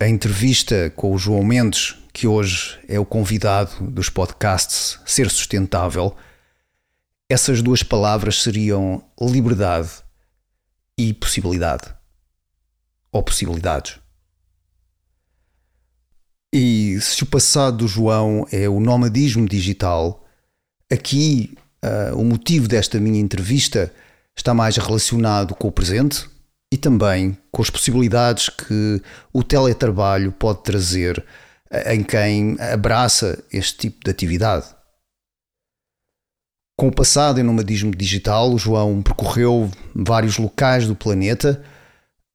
a entrevista com o João Mendes, que hoje é o convidado dos podcasts Ser Sustentável, essas duas palavras seriam liberdade e possibilidade. Ou possibilidades. E se o passado do João é o nomadismo digital, aqui uh, o motivo desta minha entrevista está mais relacionado com o presente e também com as possibilidades que o teletrabalho pode trazer em quem abraça este tipo de atividade. Com o passado em nomadismo digital, o João percorreu vários locais do planeta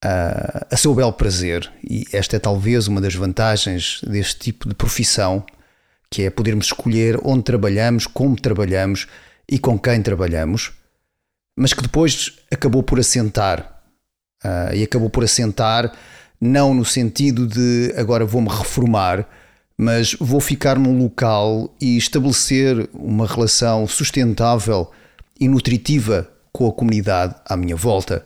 uh, a seu belo prazer, e esta é talvez uma das vantagens deste tipo de profissão, que é podermos escolher onde trabalhamos, como trabalhamos e com quem trabalhamos, mas que depois acabou por assentar Uh, e acabou por assentar, não no sentido de agora vou-me reformar, mas vou ficar num local e estabelecer uma relação sustentável e nutritiva com a comunidade à minha volta.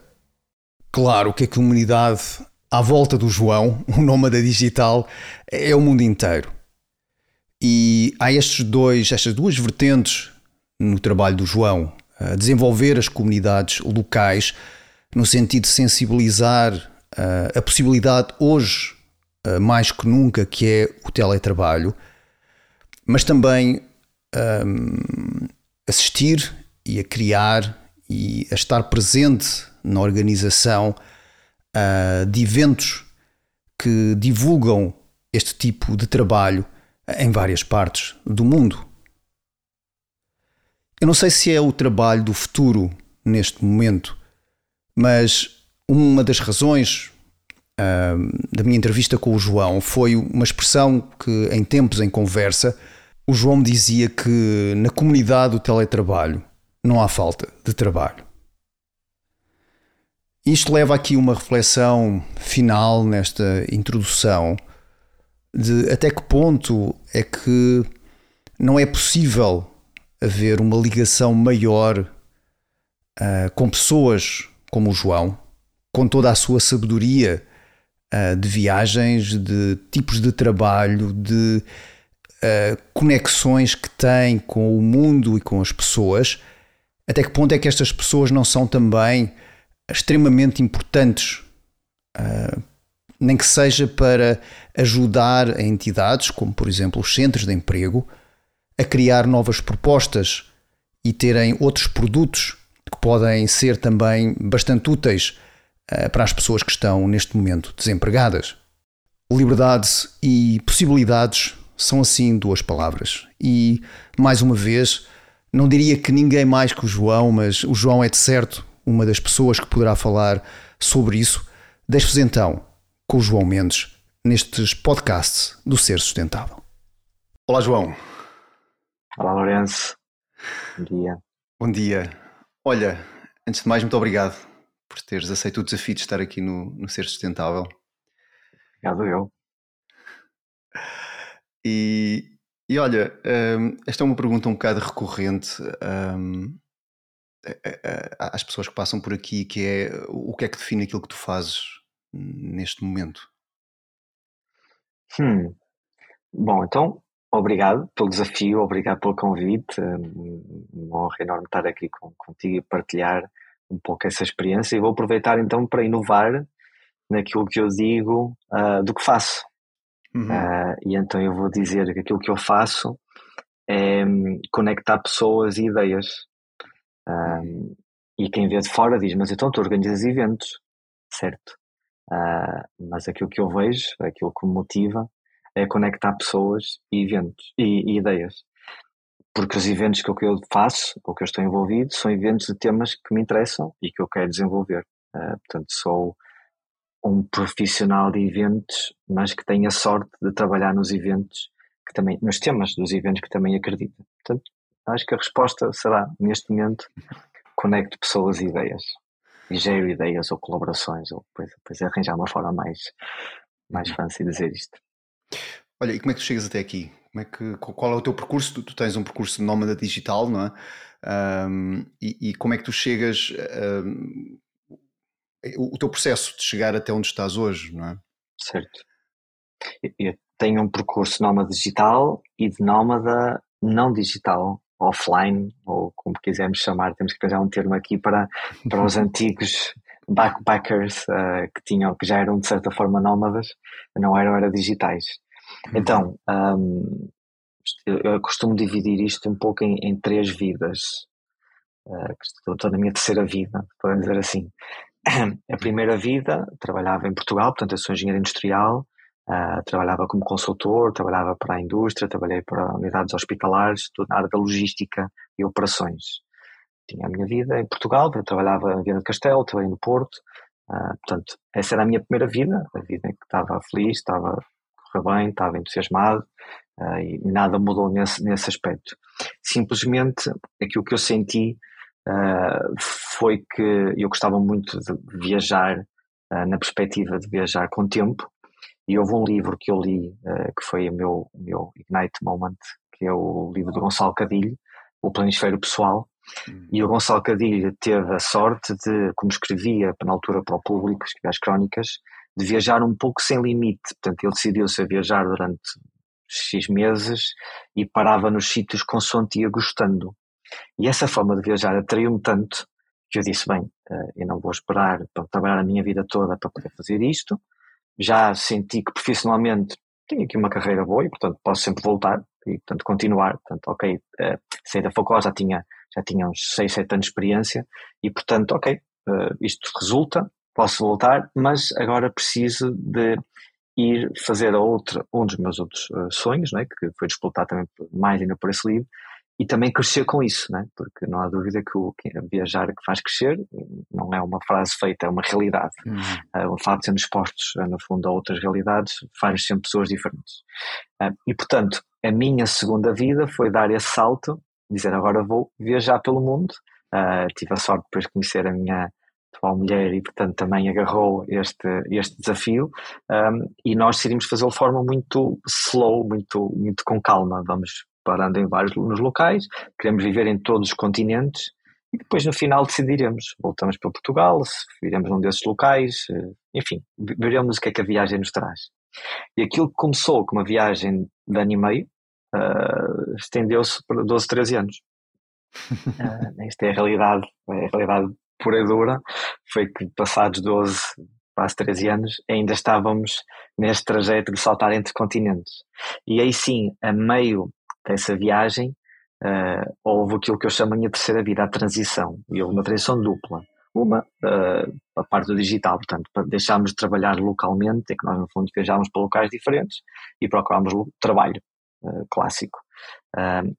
Claro que a comunidade à volta do João, o nómada digital, é o mundo inteiro. E há estes dois, estas duas vertentes no trabalho do João, desenvolver as comunidades locais no sentido de sensibilizar uh, a possibilidade hoje, uh, mais que nunca, que é o teletrabalho, mas também um, assistir e a criar e a estar presente na organização uh, de eventos que divulgam este tipo de trabalho em várias partes do mundo. Eu não sei se é o trabalho do futuro neste momento, mas uma das razões uh, da minha entrevista com o João foi uma expressão que, em tempos em conversa, o João me dizia que na comunidade do teletrabalho não há falta de trabalho. Isto leva aqui uma reflexão final nesta introdução de até que ponto é que não é possível haver uma ligação maior uh, com pessoas como o João, com toda a sua sabedoria uh, de viagens, de tipos de trabalho, de uh, conexões que tem com o mundo e com as pessoas, até que ponto é que estas pessoas não são também extremamente importantes, uh, nem que seja para ajudar a entidades, como por exemplo os centros de emprego, a criar novas propostas e terem outros produtos que podem ser também bastante úteis uh, para as pessoas que estão neste momento desempregadas. Liberdade e possibilidades são assim duas palavras. E, mais uma vez, não diria que ninguém mais que o João, mas o João é de certo uma das pessoas que poderá falar sobre isso. Deixo-vos então com o João Mendes nestes podcasts do Ser Sustentável. Olá, João. Olá, Lourenço. Bom dia. Bom dia. Olha, antes de mais, muito obrigado por teres aceito o desafio de estar aqui no, no Ser Sustentável. Obrigado eu. E, e olha, um, esta é uma pergunta um bocado recorrente um, às pessoas que passam por aqui, que é o que é que define aquilo que tu fazes neste momento? Hum. Bom, então Obrigado pelo desafio, obrigado pelo convite. Uma honra enorme estar aqui com, contigo e partilhar um pouco essa experiência. E vou aproveitar então para inovar naquilo que eu digo uh, do que faço. Uhum. Uh, e então eu vou dizer que aquilo que eu faço é um, conectar pessoas e ideias. Um, e quem vê de fora diz: Mas então tu organizas eventos, certo? Mas aquilo que eu vejo, aquilo que me motiva, é conectar pessoas e eventos e, e ideias. Porque os eventos que eu faço, ou que eu estou envolvido, são eventos de temas que me interessam e que eu quero desenvolver. Uh, portanto, sou um profissional de eventos, mas que tenha sorte de trabalhar nos eventos, que também, nos temas dos eventos que também acredita. Portanto, acho que a resposta será, neste momento, conecto pessoas e ideias. E gero ideias ou colaborações, ou depois, depois arranjar uma forma mais, mais de dizer isto. Olha, e como é que tu chegas até aqui? Como é que, qual é o teu percurso? Tu, tu tens um percurso de nómada digital, não é? Um, e, e, como é que tu chegas, um, o, o teu processo de chegar até onde estás hoje, não é? Certo. Eu tenho um percurso nómada digital e de nómada não digital, offline, ou como quisermos chamar, temos que arranjar um termo aqui para, para os antigos backpackers uh, que tinham, que já eram de certa forma nómadas, não eram, eram digitais. Uhum. Então, um, eu costumo dividir isto um pouco em, em três vidas. Uh, estou, estou na minha terceira vida, podemos dizer assim. A primeira vida, trabalhava em Portugal, portanto, eu sou engenheiro industrial, uh, trabalhava como consultor, trabalhava para a indústria, trabalhei para unidades hospitalares, tudo na área da logística e operações. Tinha a minha vida em Portugal, eu trabalhava em Viana do Castelo, trabalhei no Porto, uh, portanto, essa era a minha primeira vida, a vida em que estava feliz, estava bem, estava entusiasmado uh, e nada mudou nesse, nesse aspecto. Simplesmente aquilo que eu senti uh, foi que eu gostava muito de viajar na perspectiva de viajar com tempo e houve um livro que eu li que foi o meu, meu Ignite Moment, que é o livro do Gonçalo Cadilho, O Planisfério Pessoal. E o Gonçalo Cadilho teve a sorte de, como escrevia na altura para o público, escrevia as crónicas, de viajar um pouco sem limite. Portanto, ele decidiu-se a viajar durante X meses e parava nos sítios consoante ia gostando. E essa forma de viajar atraiu-me tanto que eu disse: bem, eh, eu não vou esperar para trabalhar a minha vida toda para poder fazer isto. Já senti que profissionalmente tenho aqui uma carreira boa e, portanto, posso sempre voltar e, portanto, continuar. Portanto, ok, eh, saí da faculdade, já tinha, já tinha uns 6, 7 anos de experiência e, portanto, ok, eh, isto resulta, posso voltar, mas agora preciso de ir fazer a outra, um dos meus outros uh, sonhos, né, que foi disputar também mais ainda por esse livro, e também crescer com isso, né, porque não há dúvida que o que viajar que faz crescer não é uma frase feita, é uma realidade. Uhum. Uh, o facto de sermos expostos, uh, no fundo, a outras realidades faz sempre pessoas diferentes. e, portanto, a minha segunda vida foi dar esse salto, dizer agora vou viajar pelo mundo. tive a sorte depois de conhecer a minha atual mulher e portanto também agarrou este, este desafio um, e nós decidimos fazê-lo de forma muito slow, muito, muito com calma, vamos parando em vários nos locais, queremos viver em todos os continentes e depois no final decidiremos, voltamos para Portugal, se viremos num desses locais, eh, enfim, veremos o que é que a viagem nos traz. E aquilo que começou com uma viagem de ano e meio, uh, estendeu-se para 12, 13 anos. uh, esta é a realidade, é a realidade pura e dura foi que passados 12, quase 13 anos, ainda estávamos neste trajeto de saltar entre continentes. E aí sim, a meio dessa viagem, uh, houve aquilo que eu chamo a minha terceira vida, a transição. E houve uma transição dupla. Uma, uh, a parte do digital, portanto, deixámos de trabalhar localmente, é que nós no fundo viajámos para locais diferentes e procurámos trabalho uh, clássico.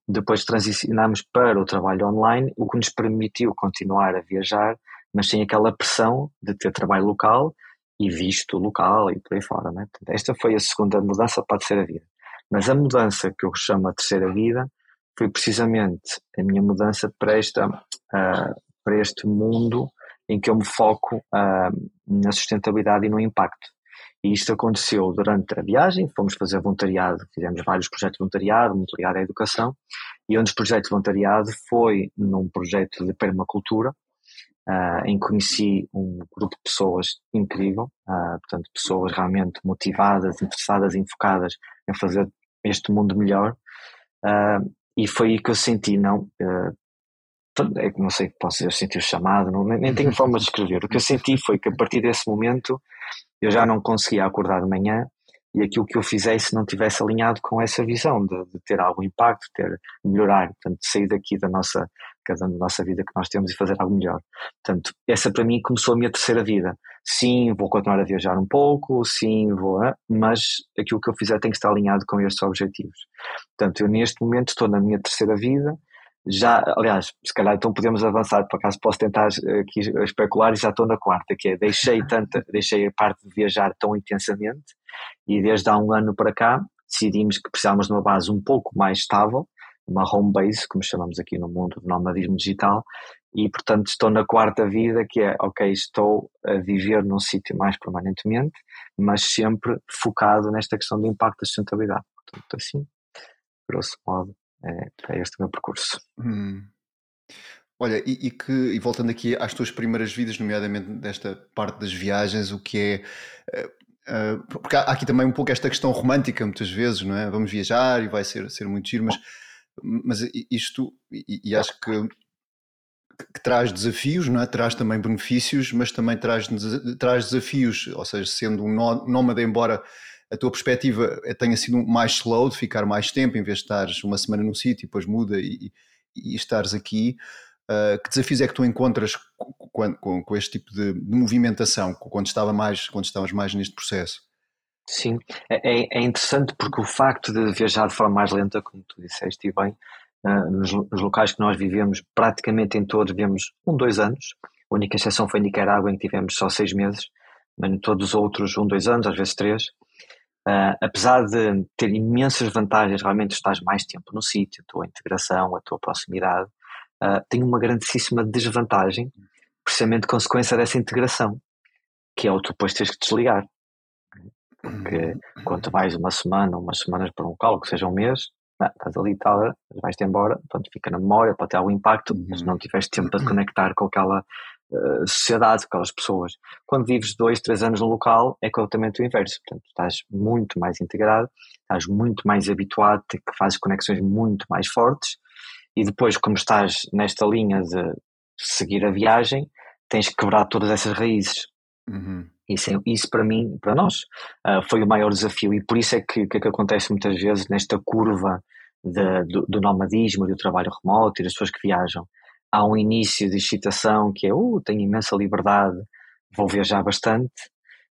Depois transicionámos para o trabalho online, o que nos permitiu continuar a viajar, mas sem aquela pressão de ter trabalho local e visto local e por aí fora. Né? Portanto, esta foi a segunda mudança para a terceira vida. Mas a mudança que eu chamo a terceira vida foi precisamente a minha mudança para, esta, uh, para este mundo em que eu me foco uh, na sustentabilidade e no impacto. E isto aconteceu durante a viagem, fomos fazer voluntariado, fizemos vários projetos de voluntariado, voluntariado à educação, e um dos projetos de voluntariado foi num projeto de permacultura, uh, em que conheci um grupo de pessoas incrível, uh, portanto, pessoas realmente motivadas, interessadas, enfocadas em fazer este mundo melhor, uh, e foi aí que eu senti, não, não sei, posso dizer, senti o chamado, não, nem, tenho forma de escrever. O que eu senti foi que a partir desse momento eu já não conseguia acordar de manhã e aquilo que eu fizesse não tivesse alinhado com essa visão de, de ter algum impacto, ter melhorar, portanto, sair daqui da nossa, cada da nossa vida que nós temos e fazer algo melhor. Portanto, essa para mim começou a minha terceira vida. Sim, vou continuar a viajar um pouco, sim, vou, mas aquilo que eu fizer tem que estar alinhado com estes objetivos. Portanto, eu neste momento estou na minha terceira vida, já, aliás, se calhar então podemos avançar, por acaso posso tentar aqui especular e já estou na quarta, que é deixei tanta, deixei a parte de viajar tão intensamente e desde há um ano para cá decidimos que precisávamos de uma base um pouco mais estável, uma home base, como chamamos aqui no mundo do nomadismo digital, e portanto estou na quarta vida que é, ok, estou a viver num sítio mais permanentemente, mas sempre focado nesta questão do impacto da sustentabilidade. Portanto, assim, grosso modo, é, é este meu percurso. Hum. Olha, e, e, que, e voltando aqui às tuas primeiras vidas, nomeadamente desta parte das viagens, o que é. Uh, porque há aqui também um pouco esta questão romântica, muitas vezes, não é? Vamos viajar e vai ser, ser muito giro, mas, mas isto, e, e acho que, que, traz desafios, não é? Traz também benefícios, mas também traz, traz desafios, ou seja, sendo um nómada, embora a tua perspectiva tenha sido mais slow, de ficar mais tempo, em vez de estares uma semana num sítio e depois muda e, e estares aqui, uh, que desafios é que tu encontras com, com, com este tipo de, de, movimentação, quando, estava mais, quando estavas mais neste processo? Sim, é, é, é interessante porque o facto de viajar de forma mais lenta, como tu disseste e bem, uh, nos, nos, locais que nós vivemos, praticamente em todos vivemos um, dois anos. A única exceção foi em Nicarágua, em que tivemos só seis meses, mas em todos os outros, um, dois anos, às vezes três. Uh, apesar de ter imensas vantagens, realmente estás mais tempo no sítio, a tua integração, a tua proximidade, uh, tem uma grandíssima desvantagem, precisamente consequência dessa integração, que é o tu depois tens que desligar. Porque quanto mais uma semana, umas semanas para um local, que seja um mês, estás ali e tal, vais-te embora, portanto fica na memória, pode ter algum impacto, mas não tiveste tempo para conectar com aquela uh, sociedade, com aquelas pessoas. Quando vives dois, três anos no local, é completamente o inverso, portanto estás muito mais integrado, estás muito mais habituado, que fazes conexões muito mais fortes, e depois, como estás nesta linha de seguir a viagem, tens que quebrar todas essas raízes. Uhum. Isso, é, isso para mim, para nós, uh, foi o maior desafio e por isso é que, que, que acontece muitas vezes nesta curva de, do, do, nomadismo, do trabalho remoto e das pessoas que viajam. Há um início de excitação que é, uh, tenho imensa liberdade, vou viajar bastante.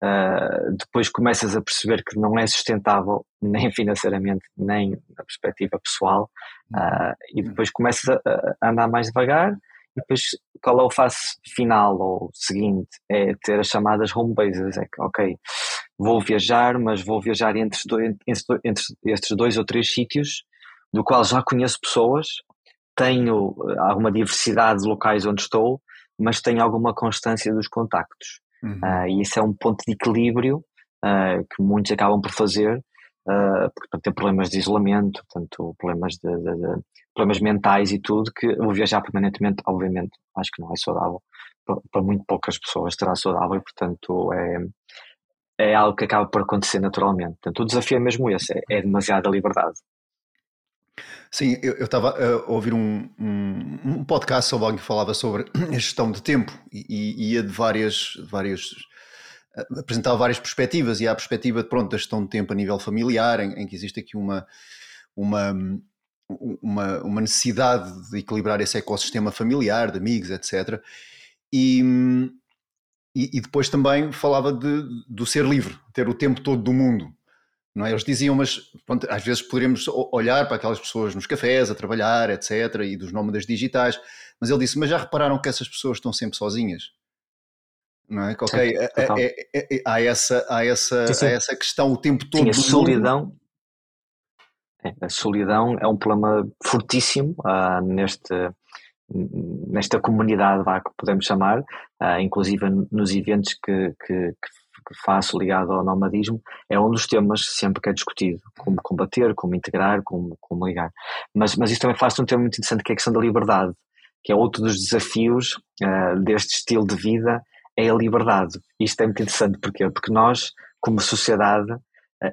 Uh, depois começas a perceber que não é sustentável, nem financeiramente, nem na perspectiva pessoal, uh, e depois começas a, a andar mais devagar e depois, qual é o fase final ou seguinte? É ter as chamadas home bases. É que, ok, vou viajar, mas vou viajar entre, dois, entre, entre estes dois ou três sítios, do qual já conheço pessoas, tenho eh, alguma diversidade de locais onde estou, mas tenho alguma constância dos contactos. Uhum. Uh, e isso é um ponto de equilíbrio uh, que muitos acabam por fazer, uh, porque tem problemas de isolamento, portanto, problemas de, de, de, problemas mentais e tudo, que o viajar permanentemente, obviamente, acho que não é saudável. Para, para muito poucas pessoas será saudável e, portanto, é, é algo que acaba por acontecer naturalmente. Portanto, o desafio é mesmo esse, é, é demasiada liberdade. Sim, eu estava a ouvir um, um, um, podcast sobre alguém que falava sobre a gestão de tempo e, ia de várias, várias apresentava várias perspectivas e há a perspectiva pronto da gestão de tempo a nível familiar em, em que existe aqui uma uma uma, uma necessidade de equilibrar esse ecossistema familiar, de amigos, etc. E, e, e depois também falava de, do ser livre, ter o tempo todo do mundo. Não é? Eles diziam, mas pronto, às vezes poderíamos olhar para aquelas pessoas nos cafés, a trabalhar, etc., e dos nómadas digitais, mas ele disse, mas já repararam que essas pessoas estão sempre sozinhas? Não é? Ok, é, é, é, há, essa, há, essa, sim, sim. há essa questão o tempo todo. Sim, a solidão, a solidão é um problema fortíssimo uh, neste, nesta comunidade vá, que podemos chamar, uh, inclusive nos eventos que, que, que, faço ligado ao nomadismo, é um dos temas sempre que é discutido, como combater, como integrar, como, como ligar. Mas, mas isso também faz um tema muito interessante que é a questão da liberdade, que é outro dos desafios uh, deste estilo de vida, é a liberdade. Isto é muito interessante, porquê? Porque nós, como sociedade,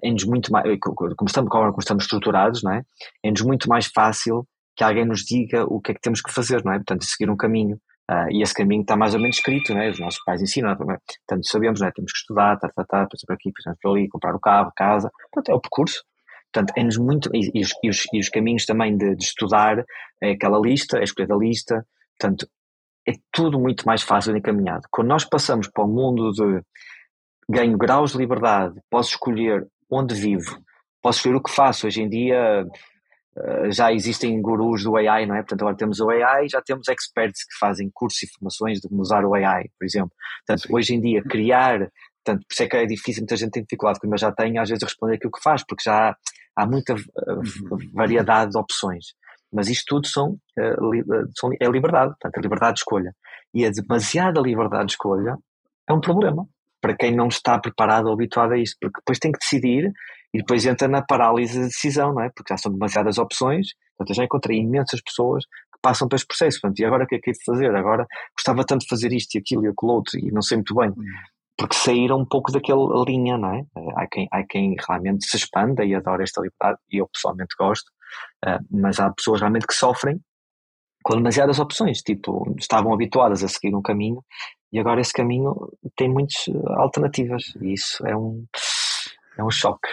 é-nos muito mais, como estamos, como estamos estruturados, não é? É-nos muito mais fácil que alguém nos diga o que é que temos que fazer, não é? Portanto, seguir um caminho. Uh, e esse caminho está mais ou menos escrito, não é? Os nossos pais ensinam, portanto, sabemos, não é? Temos que estudar, tá, tá, tá, passar por aqui, passar por ali, comprar o carro, casa, portanto, é o percurso. Portanto, é-nos muito, e, e, os, e, os, os, caminhos também de, de, estudar, é aquela lista, é escolher a lista, portanto, é tudo muito mais fácil de encaminhado. Quando nós passamos para o mundo de ganho graus de liberdade, posso escolher onde vivo, posso escolher o que faço. Hoje em dia, já existem gurus do AI, não é? Portanto, agora temos o AI já temos experts que fazem cursos e formações de como usar o AI, por exemplo. Portanto, Sim. hoje em dia, criar, portanto, por isso é que é difícil, muita gente tem dificuldade, como eu já tenho, às vezes, responder aquilo que faz, porque já há, há muita uh, variedade de opções. Mas isto tudo são, são, é liberdade, portanto, a liberdade de escolha. E a demasiada liberdade de escolha é um problema para quem não está preparado ou habituado a isto, porque depois tem que decidir e depois entra na parálise de decisão, não é? Porque já são demasiadas opções. Portanto, eu já encontrei imensas pessoas que passam por este processo. Portanto, e agora o que é que é de fazer? Agora gostava tanto de fazer isto e aquilo e aquilo outro e não sei muito bem. Porque saíram um pouco daquela linha, não é? Há quem, há quem realmente se expanda e adora esta liberdade, e eu pessoalmente gosto, uh, mas há pessoas realmente que sofrem com demasiadas opções, tipo, estavam habituadas a seguir um caminho e agora esse caminho tem muitas alternativas e isso é um, é um choque.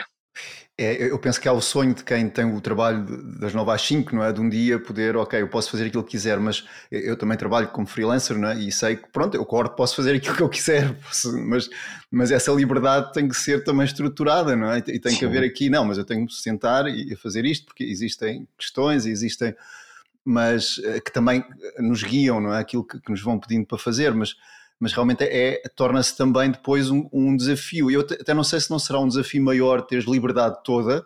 É, eu penso que há o sonho de quem tem o trabalho das 9 às 5, não é? De um dia poder, ok, eu posso fazer aquilo que quiser, mas eu também trabalho como freelancer, não é? E sei que, pronto, eu acordo, posso fazer aquilo que eu quiser, posso, mas, mas essa liberdade tem que ser também estruturada, não é? E tem Sim. que haver aqui, não, mas eu tenho que sentar e fazer isto, porque existem questões, existem, mas eh, que também nos guiam, não é? Aquilo que, que nos vão pedindo para fazer, mas mas realmente é, é torna-se também depois um, um desafio. Eu até não sei se não será um desafio maior teres liberdade toda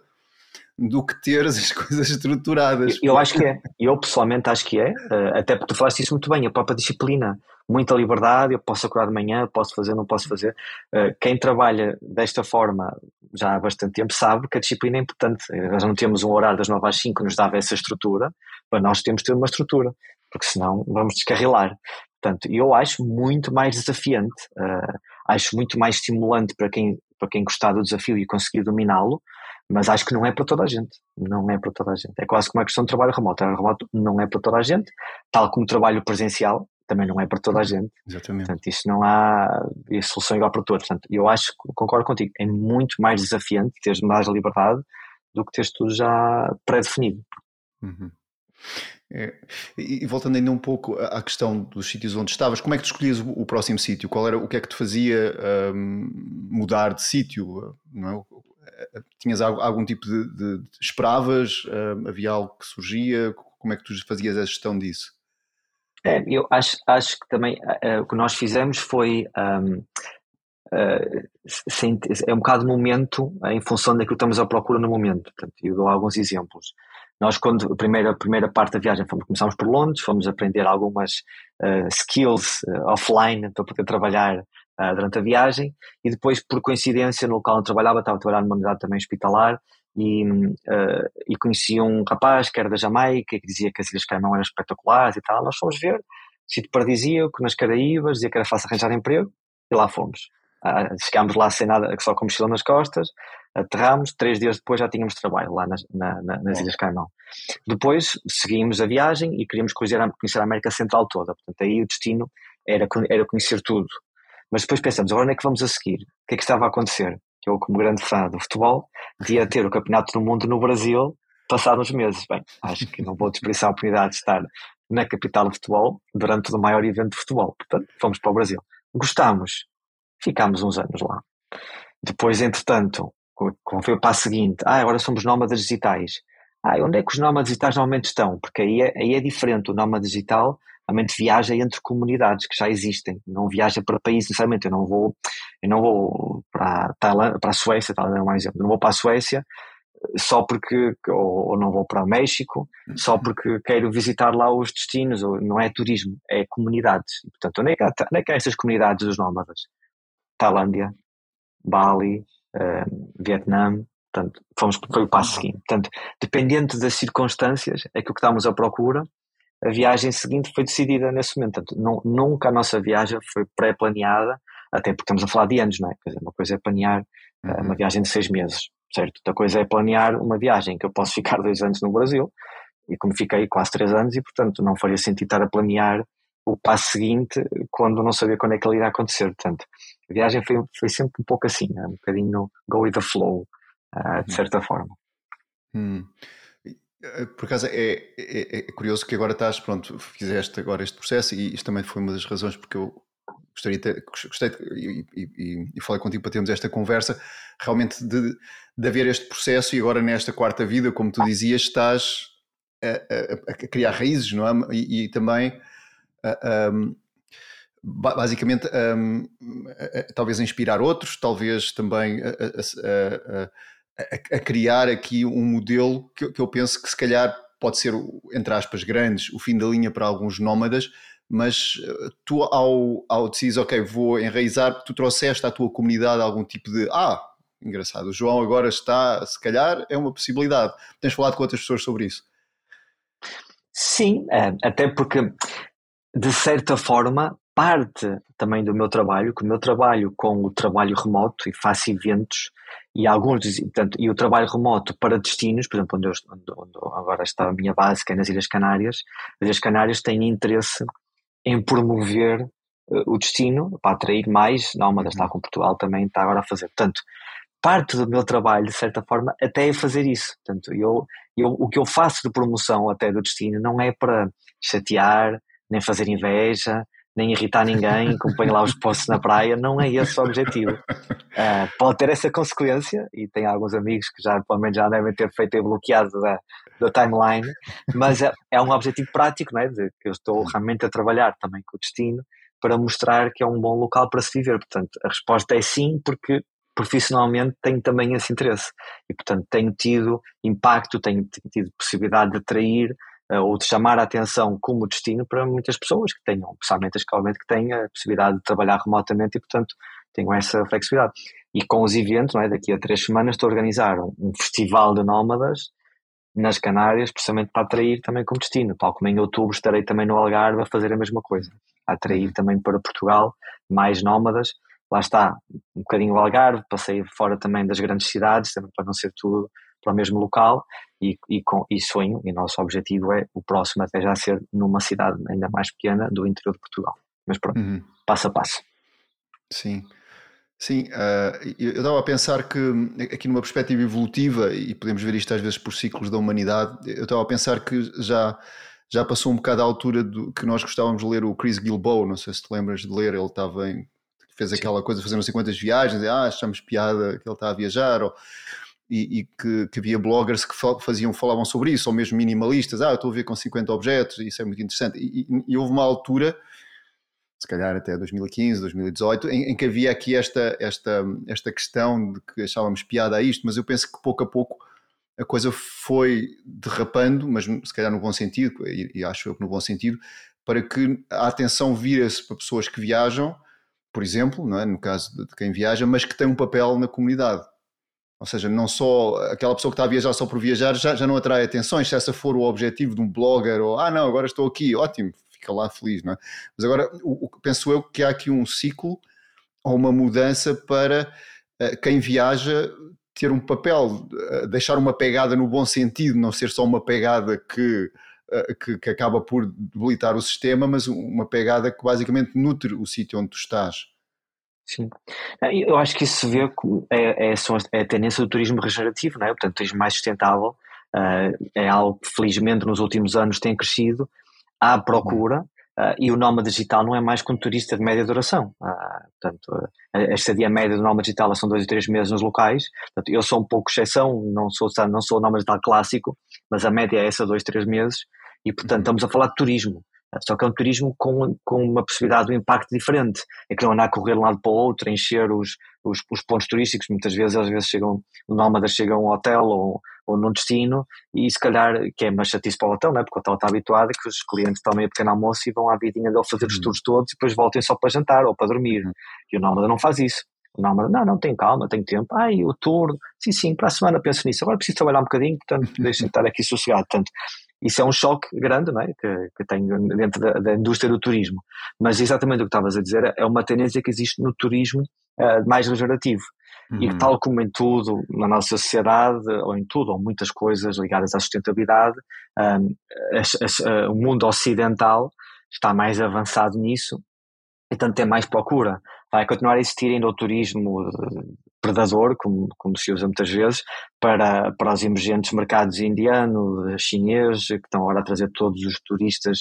do que teres as coisas estruturadas. Eu, eu acho que é, eu pessoalmente acho que é, eh, até porque tu falaste isso muito bem, a própria disciplina, muita liberdade, eu posso acordar de manhã, posso fazer, não posso fazer. Eh, quem trabalha desta forma já há bastante tempo sabe que a disciplina é importante. Nós não temos um horário das 9 às 5 que nos dava essa estrutura, mas nós temos de ter uma estrutura, porque senão vamos descarrilar. Portanto, eu acho muito mais desafiante, uh, acho muito mais estimulante para quem, para quem gostar do desafio e conseguir dominá-lo, mas acho que não é para toda a gente. Não é para toda a gente. É quase como a questão de trabalho remoto. Trabalho remoto não é para toda a gente, tal como o trabalho presencial também não é para toda a gente. Exatamente. Portanto, isso não há solução igual para todos. Portanto, eu acho, concordo contigo, é muito mais desafiante teres mais liberdade do que teres tudo já pré-definido. Uhum. É, e, voltando ainda um pouco à questão dos sítios onde estavas, como é que tu escolhias o, o próximo sítio? Qual era o que é que te fazia um, mudar de sítio? Não é? Tinhas algum, algum tipo de, de, de esperavas? Um, havia algo que surgia? Como é que tu fazias a gestão disso? É, eu acho, acho que também uh, o que nós fizemos foi um, uh, eh, é um bocado momento em função daquilo que estamos à procura no momento. Portanto, eu dou alguns exemplos. Nós, quando a primeira, a primeira parte da viagem, fomos, começámos por Londres, fomos aprender algumas uh, skills uh, offline para poder trabalhar uh, durante a viagem e depois, por coincidência, no local onde trabalhava, estava a trabalhar numa unidade também hospitalar e, e conheci um rapaz que era da Jamaica que dizia que as Ilhas Caimão eram espetaculares e tal. Nós fomos ver, sítio paradisíaco, nas Caraíbas, dizia que era fácil arranjar emprego e lá fomos. chegámos lá sem nada, só com mochila nas costas, aterramos, três dias depois já tínhamos trabalho lá nas, na, nas Ilhas Caimão. Depois seguimos a viagem e queríamos conhecer a, conhecer a América Central toda, portanto aí o destino era, era conhecer tudo. Mas depois pensamos, agora onde é que vamos a seguir? O que é que estava a acontecer? Eu, como grande fã do futebol, ia ter o Campeonato do Mundo no Brasil passado uns meses. Bem, acho que não vou desperdiçar a oportunidade de estar na capital do futebol durante o maior evento de futebol. Portanto, fomos para o Brasil. Gostámos. Ficámos uns anos lá. Depois, entretanto, como foi o passo seguinte, ah, agora somos nómadas digitais. Ah, onde é que os nómadas digitais normalmente estão? Porque aí é, aí é diferente. O nómada digital realmente viaja entre comunidades que já existem. Não viaja para países necessariamente. Eu não vou, eu não vou para a, Tailândia, para a Suécia, tal, é um exemplo. Não vou para a Suécia só porque, ou, ou, não vou para o México, só porque quero visitar lá os destinos. Ou, não é turismo, é comunidades. Portanto, onde é, que onde é que há essas comunidades dos nómadas? Tailândia, Bali, uh, Vietnã, portanto, fomos, foi o passo seguinte. Portanto, dependendo das circunstâncias, é que o que estávamos à procura, a viagem seguinte foi decidida nesse momento. Portanto, não, nunca a nossa viagem foi pré-planeada, até porque estamos a falar de anos, não é? Quer dizer, uma coisa é planear uh, uma viagem de seis meses, certo? Outra coisa é planear uma viagem que eu posso ficar dois anos no Brasil, e como fiquei quase três anos, e portanto não faria sentido estar a planear o passo seguinte quando não sabia quando é que ele iria acontecer. Portanto, a viagem foi, foi sempre um pouco assim, né? um bocadinho go with the flow, uh, de hum. certa forma. Hum. Eh, por acaso é, é, é, é, curioso que agora estás, pronto, fizeste agora este processo e isto também foi uma das razões porque eu gostaria de, gostei de, e, e, e, falei contigo para termos esta conversa, realmente de, de haver este processo e agora nesta quarta vida, como tu dizias, estás a, a, a criar raízes, não é? E, e também, um, basicamente, um, talvez a inspirar outros, talvez também a, criar aqui um modelo que, que eu penso que se calhar pode ser, entre aspas, grandes, o fim da linha para alguns nómadas, mas eh, tu ao, ao decides, ok, vou enraizar, tu trouxeste à tua comunidade algum tipo de, ah, engraçado, o João agora está, se calhar é uma possibilidade. Tens falado com outras pessoas sobre isso? Sim, até porque, de certa forma, parte também do meu trabalho, que o meu trabalho com o trabalho remoto e faço eventos e alguns portanto, e o trabalho remoto para destinos, por exemplo, onde, eu, onde, onde agora está a minha base, que é nas Ilhas Canárias, as Ilhas Canárias têm interesse em promover uh, o destino para atrair mais nómadas, está uhum. com Portugal também está agora a fazer. Portanto, parte do meu trabalho, de certa forma, até é fazer isso. Portanto, eu, eu, o que eu faço de promoção até do destino não é para chatear, nem fazer inveja, nem irritar ninguém, como põe lá os poços na praia, não é esse o objetivo. Uh, pode ter essa consequência, e tem alguns amigos que já provavelmente já devem ter feito e bloqueado da, da timeline, mas é, é, um objetivo prático, não é? De que eu estou realmente a trabalhar também com o destino para mostrar que é um bom local para se viver. Portanto, a resposta é sim, porque profissionalmente tenho também esse interesse e, portanto, tenho tido impacto, tenho tido possibilidade de atrair ou de chamar a atenção como destino para muitas pessoas que tenham, especialmente as que, têm a possibilidade de trabalhar remotamente e, portanto, tenho essa flexibilidade. E com os eventos, não é? daqui a três semanas estou a organizar um festival de nómadas nas Canárias, precisamente para atrair também como destino. Tal como em outubro estarei também no Algarve a fazer a mesma coisa, a atrair também para Portugal mais nómadas. Lá está, um bocadinho o Algarve, passei fora também das grandes cidades, também para não ser tudo para o mesmo local e, e, com, e sonho, e nosso objetivo é o próximo até já ser numa cidade ainda mais pequena do interior de Portugal. Mas pronto, uhum. passo a passo. Sim. Sim, uh, eu estava a pensar que aqui numa perspectiva evolutiva, e podemos ver isto às vezes por ciclos da humanidade, eu estava a pensar que já, já passou um bocado a altura do que nós gostávamos de ler o Chris Gilboa, não sei se te lembras de ler, ele estava em, fez aquela coisa fazer não sei quantas viagens, e, ah, achamos piada que ele está a viajar, ou, e, e que, que, havia bloggers que faziam, falavam sobre isso, ou mesmo minimalistas, ah, estou a ver com 50 objetos, isso é muito interessante. E, e, e houve uma altura, se calhar até 2015, 2018, em, em, que havia aqui esta, esta, esta questão de que achávamos piada a isto, mas eu penso que pouco a pouco a coisa foi derrapando, mas se calhar no bom sentido, e, e acho eu que no bom sentido, para que a atenção vira-se para pessoas que viajam, por exemplo, não é? no caso de quem viaja, mas que tem um papel na comunidade. Ou seja, não só aquela pessoa que está a viajar só por viajar já, já não atrai atenções, se essa for o objetivo de um blogger, ou ah, não, agora estou aqui, ótimo, fica lá feliz, não é? Mas agora, o, o, penso eu que há aqui um ciclo ou uma mudança para uh, quem viaja ter um papel, uh, deixar uma pegada no bom sentido, não ser só uma pegada que, uh, que, que, acaba por debilitar o sistema, mas uma pegada que basicamente nutre o sítio onde tu estás. Sim. Eu acho que isso se vê é, é, é a tendência do turismo regenerativo, não é? Portanto, turismo mais sustentável uh, é algo que felizmente nos últimos anos tem crescido, há procura uh, e o nome digital não é mais que um turista de média duração. Uh, portanto, a estadia média do nome digital são dois ou três meses nos locais. Portanto, eu sou um pouco exceção, não sou, não sou o nome digital clássico, mas a média é essa, dois, três meses. E, portanto, uhum. estamos a falar de turismo. Só que é um turismo com, com uma possibilidade de um impacto diferente. É que não andar a correr de um lado para o outro, encher os, os, os, pontos turísticos. Muitas vezes, às vezes, chegam, o nómadas chega a um hotel ou, ou num destino e se calhar, que é mais chatice para o hotel, né? porque o hotel está habituado que os clientes tomem a pequeno almoço e vão à vidinha dele fazer os uhum. tours todos e depois voltem só para jantar ou para dormir. Uhum. E o nómada não faz isso. O nómada, não, não, tem calma, tem tempo. Ai, o tour, sim, sim, para a semana penso nisso. Agora preciso trabalhar um bocadinho, portanto, deixem estar aqui sossegado. Portanto, isso é um choque grande não é? que, que tem dentro da, da, indústria do turismo. Mas exatamente o que estavas a dizer é uma tendência que existe no turismo uh, mais regenerativo. Uhum. E tal como em tudo na nossa sociedade, ou em tudo, ou muitas coisas ligadas à sustentabilidade, um, as, uh, o mundo ocidental está mais avançado nisso e tanto tem mais procura. Vai continuar a existir ainda o turismo predador, como, como se usa muitas vezes, para, para os emergentes mercados indiano, chinês, que estão agora a trazer todos os turistas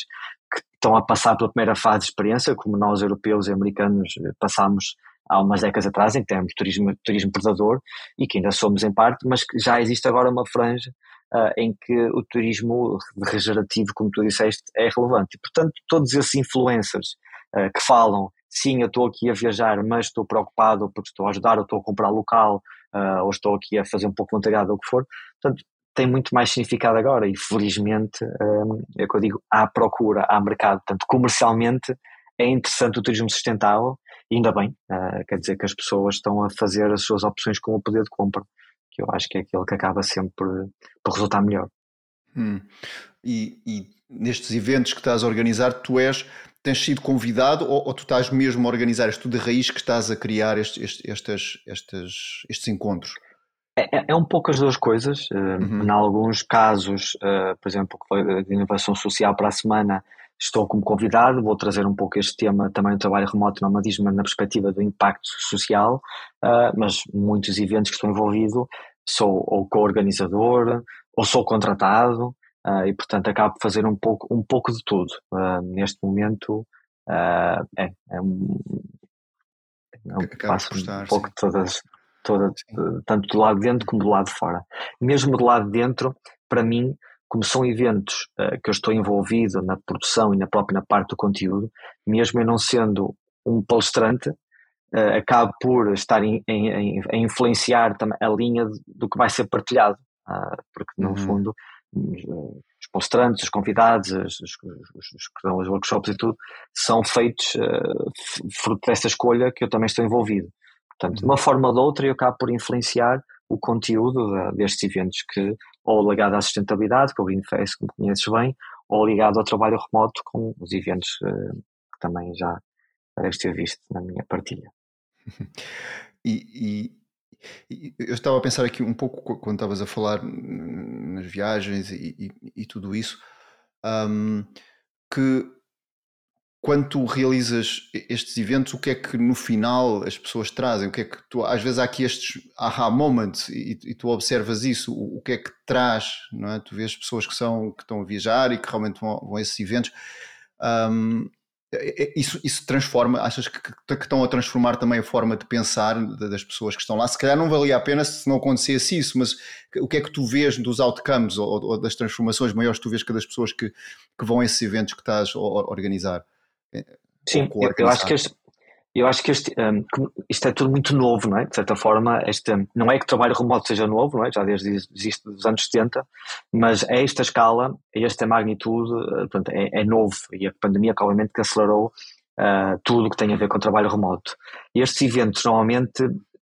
que estão a passar pela primeira fase de experiência, como nós europeus e americanos passámos há umas décadas atrás, em termos de turismo, turismo predador, e que ainda somos em parte, mas que já existe agora uma franja uh, em que o turismo regenerativo, como tu disseste, é relevante. E, portanto, todos esses influencers uh, que falam, sim, eu estou aqui a viajar, mas estou preocupado porque estou a ajudar, ou estou a comprar local, uh, ou estou aqui a fazer um pouco de voluntariado, ou o que for, portanto, tem muito mais significado agora e felizmente um, é o que eu digo, há procura, há mercado, portanto comercialmente é interessante o turismo sustentável e ainda bem, uh, quer dizer que as pessoas estão a fazer as suas opções com o poder de compra que eu acho que é aquele que acaba sempre por, por resultar melhor. Hum. E, e, nestes eventos que estás a organizar, tu és, tens sido convidado ou, ou tu estás mesmo a organizar, és tu de raiz que estás a criar estes, estes, estes, estes encontros? É, é, é, um pouco as duas coisas. Eh, uhum. Em alguns casos, uh, por exemplo, de inovação social para a semana, estou como convidado, vou trazer um pouco este tema também do trabalho remoto nomadismo na perspectiva do impacto social, uh, mas muitos eventos que estou envolvido sou ou co-organizador ou sou contratado uh, e portanto acabo de fazer um pouco, um pouco de tudo. Uh, neste momento é, é um, é um passo um pouco sim. de todas, toda, tanto do lado de dentro como do lado de fora. Mesmo do lado de dentro, para mim, como são eventos uh, que eu estou envolvido na produção e na própria na parte do conteúdo, mesmo eu não sendo um palestrante, uh, acabo por estar em, em, a influenciar a linha do que vai ser partilhado, uh, porque no uhum. fundo os palestrantes, os convidados, os, os, os, os, workshops e tudo, são feitos fruto dessa escolha que eu também estou envolvido. Portanto, de uma forma ou de outra, eu acabo por influenciar o conteúdo destes eventos que ou ligado à sustentabilidade, com o Greenface, como conheces bem, ou ligado ao trabalho remoto com os eventos uh, que também já deves ter visto na minha partilha. e, eu estava a pensar aqui um pouco quando estavas a falar nas viagens e, e tudo isso, um, que quando tu realizas estes eventos, o que é que no final as pessoas trazem? O que é que tu, às vezes há aqui estes aha moments e, e tu observas isso, o, o, que é que traz, não é? Tu vês pessoas que são que estão a viajar e que realmente vão, vão a esses eventos. Um, isso, isso transforma, achas que, que, estão a transformar também a forma de pensar das pessoas que estão lá? Se calhar não valia a pena se não acontecesse isso, mas o que é que tu vês dos outcomes ou, ou das transformações maiores que tu vês que das pessoas que, que vão a esses eventos que estás a organizar? Sim, eu, eu, acho que eu acho que este, um, isto é tudo muito novo, não é? De certa forma, este, não é que o trabalho remoto seja novo, não é? Já desde existe dos anos 70, mas a esta escala, a esta magnitude, eh, portanto, é, é novo e a pandemia obviamente que acelerou uh, tudo o que tem a ver com o trabalho remoto. E estes eventos normalmente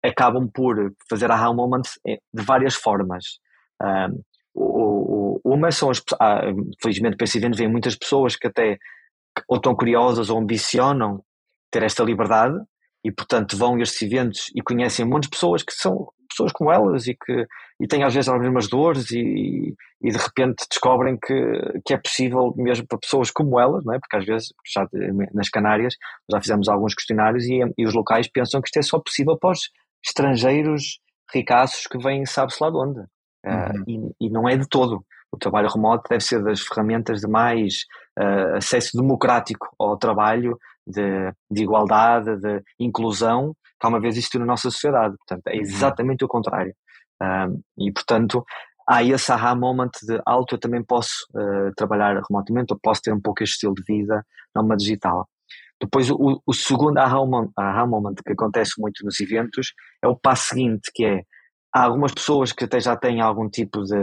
acabam por fazer aha moments eh, de várias formas. Um, o, uma são as, ah, felizmente para esse evento vêm muitas pessoas que até ou estão curiosas ou ambicionam ter esta liberdade e, portanto, vão a estes eventos e conhecem muitas pessoas que são pessoas como elas e que e têm às vezes as mesmas dores e, e de repente descobrem que, que é possível mesmo para pessoas como elas, não é? porque às vezes já nas Canárias já fizemos alguns questionários e, e os locais pensam que isto é só possível para os estrangeiros ricaços que vêm sabe-se lá de onde. Ah, uhum. Uh, e, e não é de todo. O trabalho remoto deve ser das ferramentas de mais uh, acesso democrático ao trabalho, de, de, igualdade, de inclusão, que há uma vez existiu na nossa sociedade. Portanto, é uhum. exatamente o contrário. Um, e, portanto, há esse aha moment de alto, eu também posso uh, trabalhar remotamente, eu posso ter um pouco este estilo de vida numa digital. Depois, o, o segundo aha moment, aha moment que acontece muito nos eventos é o passo seguinte, que é há algumas pessoas que até já têm algum tipo de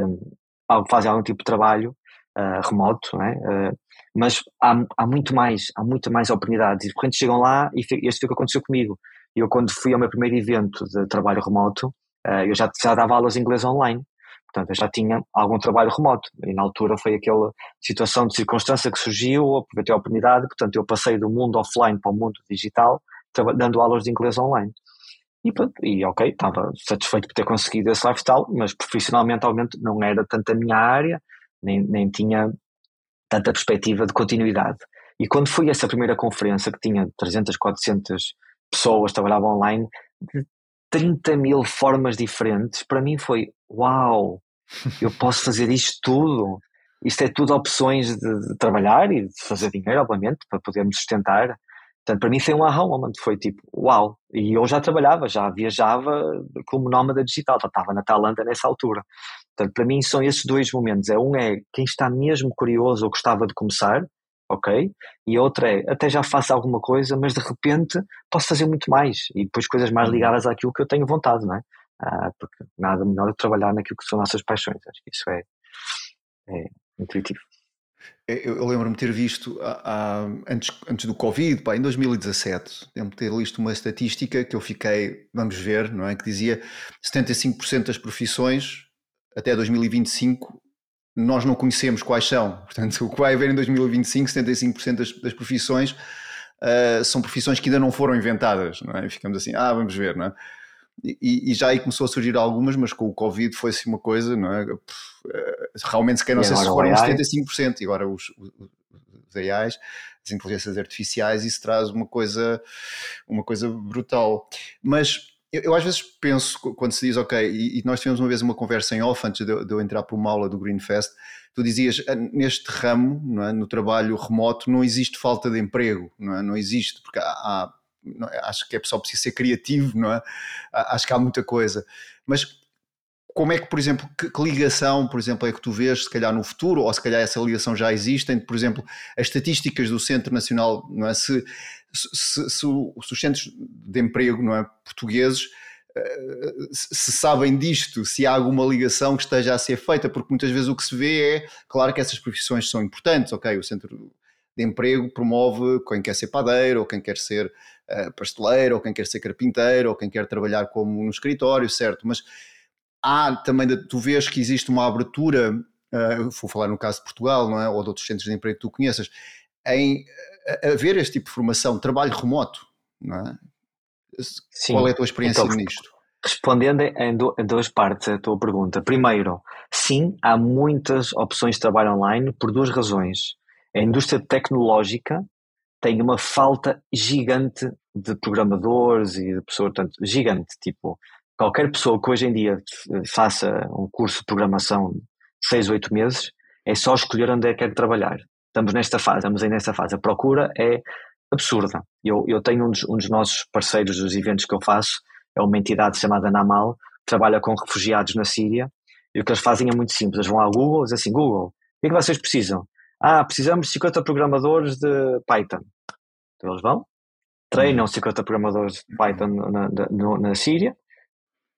fazem algum tipo de trabalho uh, remoto, uh, mas há, há muito mais, há muito mais oportunidades. E de repente chegam lá e este foi o que aconteceu comigo. Eu, quando fui ao meu primeiro evento de trabalho remoto, uh, eu já, já dava aulas de inglês online. Portanto, eu já tinha algum trabalho remoto. E na altura foi aquela situação de circunstância que surgiu, aproveitei a oportunidade. Portanto, eu passei do mundo offline para o mundo digital, dando aulas de inglês online. E, e ok, estava satisfeito por ter conseguido esse lifestyle, mas profissionalmente, obviamente, não era tanto a minha área, nem, nem tinha tanta perspectiva de continuidade. E quando fui a essa primeira conferência, que tinha 300, 400 pessoas, trabalhavam online, de 30 mil formas diferentes, para mim foi uau, eu posso fazer isto tudo. isto é tudo opções de, de, trabalhar e de fazer dinheiro, obviamente, para podermos sustentar. Portanto, para mim foi um aha moment, foi tipo, uau! E eu já trabalhava, já viajava como nómada digital, já estava na Tailândia nessa altura. Portanto, para mim são esses dois momentos. É um é quem está mesmo curioso ou gostava de começar, ok? E outra é até já faço alguma coisa, mas de repente posso fazer muito mais e depois coisas mais uhum. ligadas àquilo que eu tenho vontade, não é? Ah, porque nada melhor do que trabalhar naquilo que são nossas paixões. Acho que isso é, é intuitivo. Eu, eu lembro-me ter visto antes, antes do Covid, pá, em 2017, lembro-me ter visto uma estatística que eu fiquei, vamos ver, não é? Que dizia 75% das profissões até 2025 nós não conhecemos quais são. Portanto, o que vai haver em 2025, 75% das, das profissões uh, são profissões que ainda não foram inventadas, não é? ficamos assim, ah, vamos ver, não é? E, e, já aí começou a surgir algumas, mas com o Covid foi-se uma coisa, não é? Realmente, se calhar, não sei se foram 75%, e agora os, os AIs, as inteligências artificiais, isso traz uma coisa, uma coisa brutal. Mas eu, eu, às vezes penso, quando se diz, ok, e, e, nós tivemos uma vez uma conversa em off antes de, eu, de eu entrar para uma aula do Greenfest, tu dizias, ah, neste ramo, é? no trabalho remoto, não existe falta de emprego, não, é? não existe, porque há, há? Acho que é só preciso ser criativo, não é? Acho que há muita coisa. Mas como é que, por exemplo, que, que, ligação, por exemplo, é que tu vês, se calhar no futuro, ou se calhar essa ligação já existe, entre, por exemplo, as estatísticas do Centro Nacional, não é? Se, se, se, se os centros de emprego não é, portugueses eh, se sabem disto, se há alguma ligação que esteja a ser feita, porque muitas vezes o que se vê é, claro que essas profissões são importantes, ok, o centro de emprego promove quem quer ser padeiro, ou quem quer ser uh, pasteleiro, ou quem quer ser carpinteiro, ou quem quer trabalhar como no escritório, certo, mas há também, tu vês que existe uma abertura, uh, vou falar no caso de Portugal, não é, ou de outros centros de emprego que tu conheças, em haver este tipo de formação, trabalho remoto, não é? Sim. Qual é a tua experiência então, nisto? Respondendo em, duas partes a tua pergunta. Primeiro, sim, há muitas opções de trabalho online por duas razões. A indústria tecnológica tem uma falta gigante de programadores e de pessoas, portanto, gigante. Tipo, qualquer pessoa que hoje em dia faça um curso de programação de 6, 8 meses, é só escolher onde é que quer trabalhar. Estamos nesta fase, estamos aí nesta fase. A procura é absurda. Eu, eu tenho um dos, um dos nossos parceiros dos eventos que eu faço, é uma entidade chamada Namal, que trabalha com refugiados na Síria, e o que eles fazem é muito simples. Eles vão ao Google dizem assim, Google, o que é que vocês precisam? Ah, precisamos de 50 programadores de Python. Então eles vão, treinam 50 programadores de Python na, na, na Síria,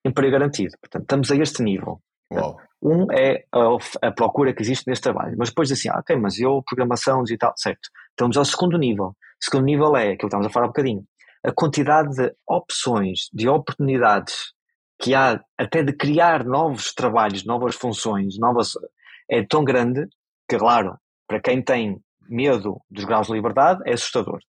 emprego garantido. Portanto, estamos a este nível. Uau. Um é a, a, procura que existe neste trabalho, mas depois assim, ah, ok, mas eu, programação digital, certo. Estamos ao segundo nível. O segundo nível é aquilo que estamos a falar um bocadinho. A quantidade de opções, de oportunidades que há até de criar novos trabalhos, novas funções, novas, é tão grande que, claro, para quem tem medo dos graus de liberdade, é assustador.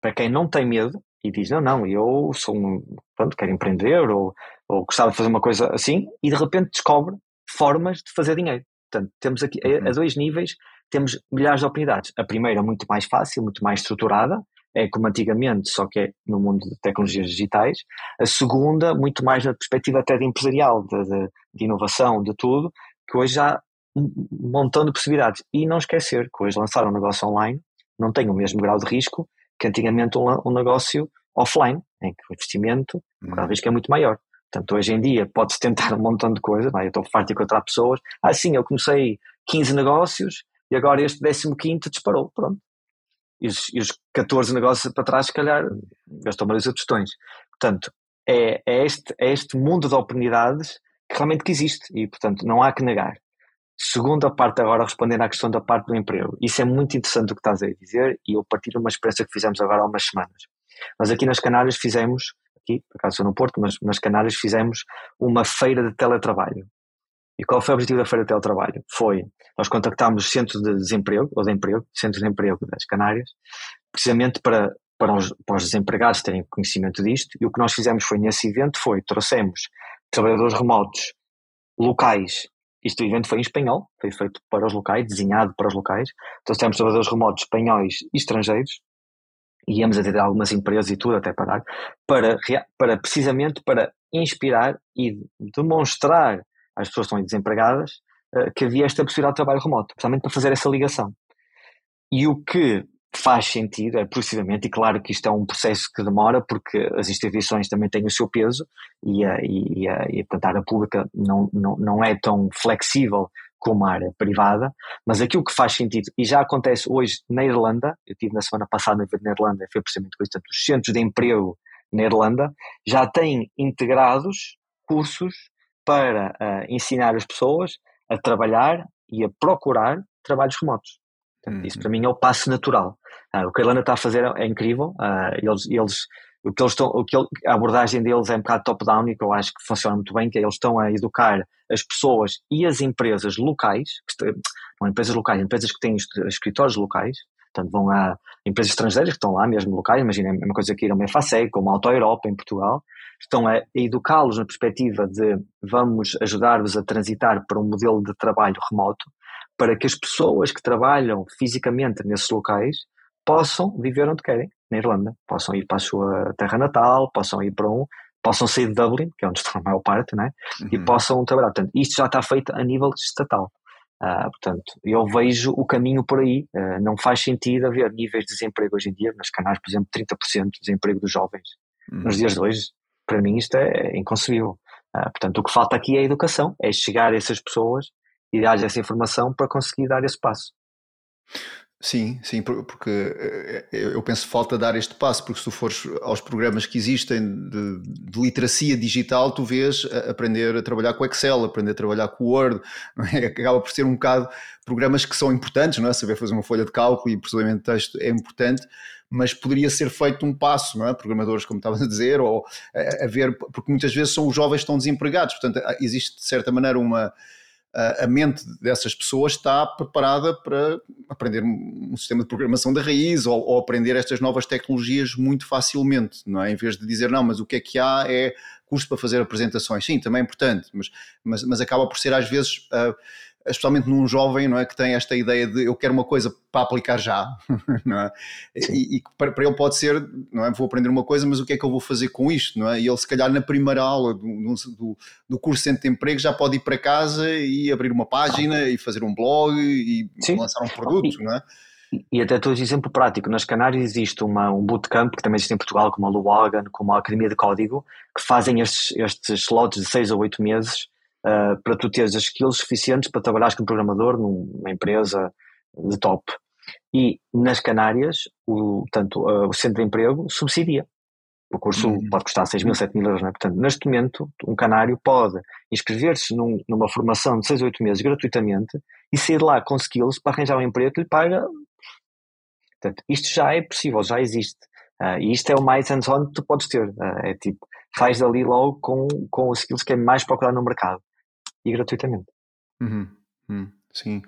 Para quem não tem medo e diz, não, não, eu sou um, pronto, quero empreender ou, ou gostava de fazer uma coisa assim, e de repente descobre formas de fazer dinheiro. Portanto, temos aqui, a, a uhum. dois níveis, temos milhares de oportunidades. A primeira, muito mais fácil, muito mais estruturada, é como antigamente, só que é no mundo de tecnologias digitais. A segunda, muito mais na perspectiva até de empresarial, de, de, de inovação, de tudo, que hoje há um montão de possibilidades. E não esquecer que hoje lançar um negócio online não tem o mesmo grau de risco que antigamente um, um negócio offline, em que o investimento, o grau de risco é muito maior. Portanto, hoje em dia pode-se tentar um montão de coisas, é? eu estou farto de encontrar pessoas, ah sim, eu comecei 15 negócios e agora este 15 disparou, pronto. E os, e os 14 negócios para trás, se calhar, gastou mais outros tostões. Portanto, é, é, este, é este mundo de oportunidades que realmente que existe e, portanto, não há que negar. Segunda parte agora, respondendo à questão da parte do emprego. Isso é muito interessante o que estás a dizer e eu partilho uma experiência que fizemos agora há umas semanas. Nós aqui nas Canárias fizemos, aqui, por acaso no Porto, mas nas Canárias fizemos uma feira de teletrabalho. E qual foi o objetivo da Feira de Teletrabalho? Foi, nós contactámos o Centro de Desemprego, ou de Emprego, Centro de Emprego das Canárias, precisamente para, para, os, para os desempregados terem conhecimento disto, e o que nós fizemos foi, nesse evento, foi, trouxemos trabalhadores remotos locais, isto evento foi em espanhol, foi feito para os locais, desenhado para os locais, trouxemos trabalhadores remotos espanhóis e estrangeiros, e íamos atender algumas empresas e tudo até para dar, para, para precisamente para inspirar e demonstrar as pessoas que estão desempregadas uh, que havia esta possibilidade de trabalho remoto, precisamente para fazer essa ligação. E o que faz sentido, é precisamente, e claro que isto é um processo que demora, porque as instituições também têm o seu peso e a, e a, e a, área pública não, não, não é tão flexível como a área privada, mas aquilo que faz sentido, e já acontece hoje na Irlanda, eu estive na semana passada na Irlanda, foi precisamente com isso, portanto, os centros de emprego na Irlanda já têm integrados cursos para uh, ensinar as pessoas a trabalhar e a procurar trabalhos remotos. Portanto, uhum. Isso para mim é o passo natural. Uh, o que a Irlanda está a fazer é incrível. Uh, eles, eles, o que eles estão, o que ele, a abordagem deles é um bocado top-down e que eu acho que funciona muito bem, que é eles estão a educar as pessoas e as empresas locais, não empresas locais, empresas que têm escritórios locais, portanto vão a empresas estrangeiras que estão lá mesmo locais, imagina a mesma coisa que ir a uma FASEG, como a Auto Europa em Portugal, estão a educá-los na perspectiva de vamos ajudar-vos a transitar para um modelo de trabalho remoto, para que as pessoas que trabalham fisicamente nesses locais possam viver onde querem, na Irlanda. Possam ir para a sua terra natal, possam ir para um, possam sair de Dublin, que é onde está a maior parte, né? Uhum. e possam trabalhar. Portanto, isto já está feito a nível estatal. Uh, portanto, eu vejo o caminho por aí. Uh, não faz sentido haver níveis de desemprego hoje em dia, nas canais, por exemplo, 30% de desemprego dos jovens uhum. nos dias de hoje. Para mim, isto é inconcebível. Uh, portanto, o que falta aqui é a educação, é chegar a essas pessoas e dar essa informação para conseguir dar esse passo. Sim, sim, porque eh, eh, eu penso falta dar este passo, porque se tu fores aos programas que existem de, de literacia digital, tu vês aprender a trabalhar com Excel, aprender a trabalhar com Word, é? acaba por ser um bocado programas que são importantes, não é? Saber fazer uma folha de cálculo e processamento de texto é importante, mas poderia ser feito um passo, não é? Programadores, como estavas a dizer, ou a, a ver, porque muitas vezes são os jovens que estão desempregados, portanto, existe de certa maneira uma a mente dessas pessoas está preparada para aprender um sistema de programação da raiz ou, ou, aprender estas novas tecnologias muito facilmente, não é? Em vez de dizer, não, mas o que é que há é curso para fazer apresentações. Sim, também é importante, mas, mas, mas acaba por ser às vezes. Uh, especialmente num jovem, não é, que tem esta ideia de eu quero uma coisa para aplicar já, não é? E, e para, para, ele pode ser, não é, vou aprender uma coisa, mas o que é que eu vou fazer com isto, não é? E ele se calhar na primeira aula do, do, do curso de centro de emprego já pode ir para casa e abrir uma página e fazer um blog e Sim. lançar um produto, não é? E até estou exemplo prático, nas Canárias existe uma, um bootcamp que também existe em Portugal, como a Luagan, como a Academia de Código, que fazem estes, estes slots de 6 ou 8 meses uh, para tu teres as skills suficientes para trabalhares como programador numa empresa de top. E nas Canárias, o, tanto, uh, o centro de emprego subsidia. O curso uhum. pode custar 6 mil, 7 mil euros, né? Portanto, neste momento, um canário pode inscrever-se num, numa formação de 6 ou 8 meses gratuitamente e sair lá com skills para arranjar um emprego que lhe paga. Portanto, isto já é possível, já existe. Uh, e isto é o mais hands-on que tu podes ter. Uh, é tipo, faz dali logo com, com os skills que é mais procurado no mercado e gratuitamente. Uhum, uhum, sim,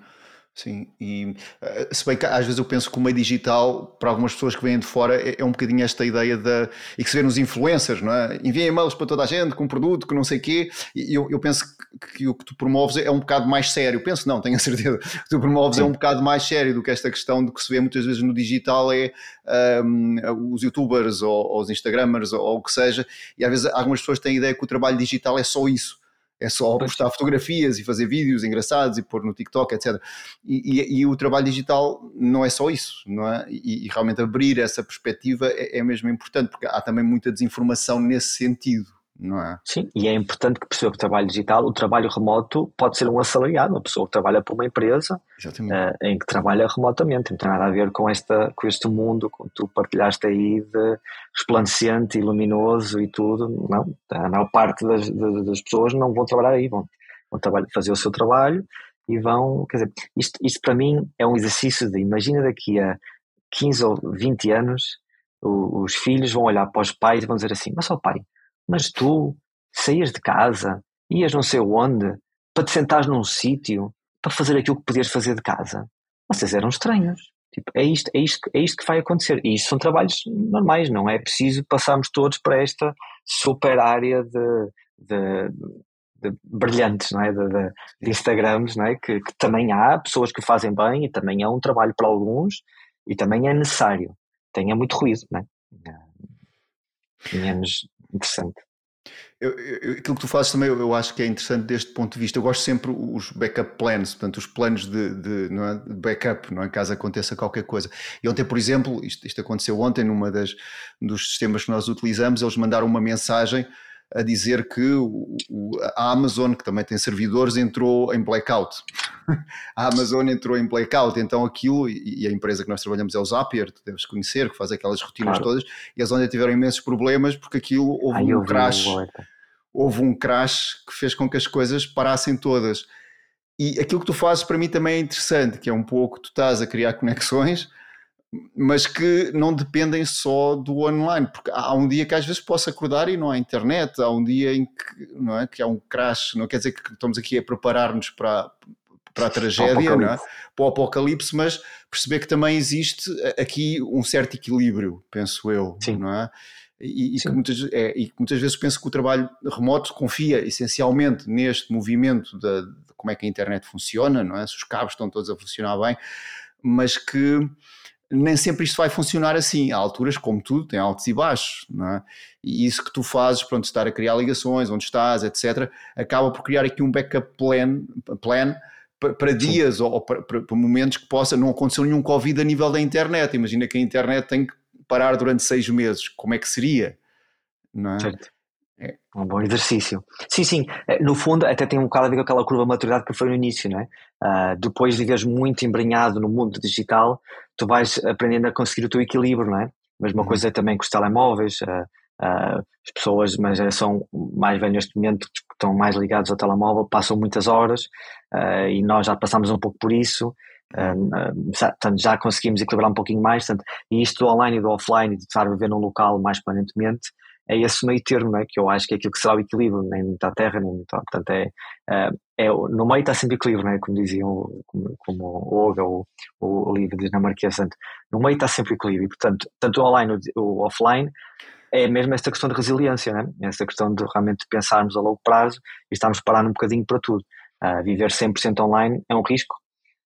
sim. E eh, se bem que às vezes eu penso que o meio digital, para algumas pessoas que vêm de fora, é, é um bocadinho esta ideia da. e que se vê nos influencers, não é? Enviem e-mails para toda a gente com um produto que não sei o quê. E eu, eu penso que, que, o que tu promoves é um bocado mais sério. Penso, não, tenho a certeza. O que tu promoves é sim. é um bocado mais sério do que esta questão de que se vê muitas vezes no digital é um, os youtubers ou, ou os instagramers ou, ou o que seja. E às vezes algumas pessoas têm a ideia que o trabalho digital é só isso é só postar fotografias e fazer vídeos engraçados e pôr no TikTok, etc. E, e, e o trabalho digital não é só isso, não é? E, e realmente abrir essa perspectiva é, é mesmo importante, porque há também muita desinformação nesse sentido não é? Sim, e é importante que perceba que o trabalho digital, o trabalho remoto pode ser um assalariado, uma pessoa que trabalha para uma empresa uh, em que trabalha remotamente, não tem nada a ver com, esta, com este mundo que tu partilhaste aí de resplandecente e luminoso e tudo, não, a maior parte das, das pessoas não vão trabalhar aí, vão, vão trabalhar, fazer o seu trabalho e vão, quer dizer, isto, isto para mim é um exercício de, imagina daqui a 15 ou 20 anos, os, os filhos vão olhar para os pais e vão dizer assim, mas ó pai, mas tu saías de casa, ias não sei onde, para te sentares num sítio, para fazer aquilo que podias fazer de casa. Vocês eram estranhos. Tipo, é isto, é, isto, é isto que vai acontecer. E isto são trabalhos normais, não é preciso passarmos todos para esta super área de, de, de brilhantes, não é? De, de, de Instagrams, não é? Que, que, também há pessoas que fazem bem e também é um trabalho para alguns e também é necessário. Tenha muito ruído, não é? Interessante. Eu, eu, aquilo que tu fazes também eu, acho que é interessante deste ponto de vista. Eu gosto sempre os backup plans, portanto, os planos de, de, é? de backup, não é? caso aconteça qualquer coisa. E ontem, por exemplo, isto, isto aconteceu ontem numa das dos sistemas que nós utilizamos, eles mandaram uma mensagem a dizer que o, o, a Amazon, que também tem servidores, entrou em blackout. a Amazon entrou em blackout, então aquilo, e a empresa que nós trabalhamos é o Zapier, tu deves conhecer, que faz aquelas rotinas claro. todas, e eles onde tiveram imensos problemas porque aquilo houve Ai, um crash. Houve um crash que fez com que as coisas parassem todas. E aquilo que tu fazes para mim também é interessante, que é um pouco, tu estás a criar conexões, mas que não dependem só do online, porque há um dia que às vezes posso acordar e não há internet, há um dia em que, não é, que há um crash, não quer dizer que estamos aqui a preparar-nos para, para a tragédia, não é? para o apocalipse, mas perceber que também existe aqui um certo equilíbrio, penso eu, Sim. não é? E, e, que muitas, é, e, muitas, vezes penso que o trabalho remoto confia essencialmente neste movimento de, de como é que a internet funciona, não é? Se os cabos estão todos a funcionar bem, mas que nem sempre isto vai funcionar assim. Há alturas, como tudo, tem altos e baixos, não é? E isso que tu fazes, pronto, estar a criar ligações, onde estás, etc., acaba por criar aqui um backup plan, plan para dias ou para, para, momentos que possa, não aconteceu nenhum Covid a nível da internet. Imagina que a internet tem que parar durante seis meses, como é que seria? Não é? Certo. É. Um bom exercício. Sim, sim. É, no fundo, até tem um bocado a ver com aquela curva de maturidade que foi no início, não é? Uh, depois de viveres muito embrenhado no mundo digital, tu vais aprendendo a conseguir o teu equilíbrio, não é? Mesma uhum. coisa também com os telemóveis. Uh, uh, as pessoas, uma geração mais velha neste momento, que estão mais ligados ao telemóvel, passam muitas horas e nós já passamos um pouco por isso. portanto, já conseguimos equilibrar um pouquinho mais. Portanto, e isto do online e do offline, de estar a viver num local mais permanentemente, é esse meio termo, né? que eu acho que é aquilo que será o equilíbrio, nem muita terra, nem muita. Portanto, é, é, é, no meio está sempre equilíbrio, né? como diziam, como, como o Olga, o, o livro dinamarquês, no meio está sempre equilíbrio. Portanto, tanto o online o offline é mesmo esta questão de resiliência, né? essa questão de realmente pensarmos a longo prazo e estarmos parando um bocadinho para tudo. Uh, viver 100% online é um risco,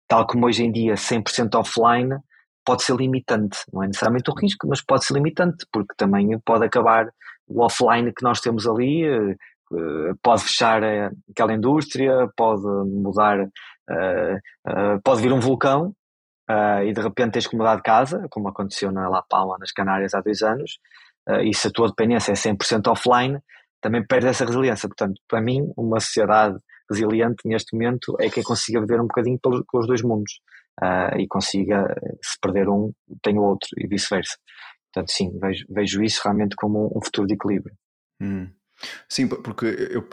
tal como hoje em dia 100% offline pode ser limitante. Não é necessariamente o risco, mas pode ser limitante, porque também pode acabar o offline que nós temos ali, eh, eh, pode fechar eh, aquela indústria, pode mudar, pode vir um vulcão e de repente tens que mudar de casa, como aconteceu na La Palma, nas Canárias, há dois anos, e se a tua dependência é 100% offline, também perde essa resiliência. Portanto, para mim, uma sociedade resiliente neste momento é quem consiga viver um bocadinho pelos dois mundos uh, e consiga, se perder um, tem o outro e vice-versa. Portanto, sim, vejo, vejo isso realmente como um futuro de equilíbrio. Hum. Sim, porque eu,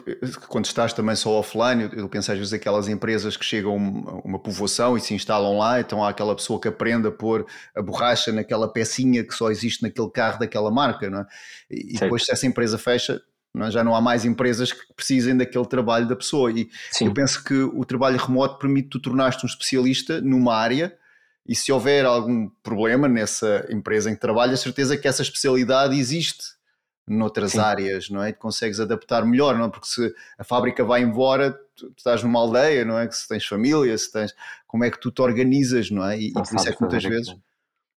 quando estás também só offline, eu, penso às vezes aquelas empresas que chegam a uma povoação e se instalam lá, então há aquela pessoa que aprende a pôr a borracha naquela pecinha que só existe naquele carro daquela marca, não é? E certo. depois se essa empresa fecha? Já não há mais empresas que precisem daquele trabalho da pessoa. E Sim. eu penso que o trabalho remoto permite tu tornar-te um especialista numa área e se houver algum problema nessa empresa em que trabalhas, certeza que essa especialidade existe noutras Sim. áreas, não é? E consegues adaptar melhor, não é? Porque se a fábrica vai embora, tu, tu, estás numa aldeia, não é? Que se tens família, se tens. Como é que tu te organizas, não é? E, e por isso é que muitas vezes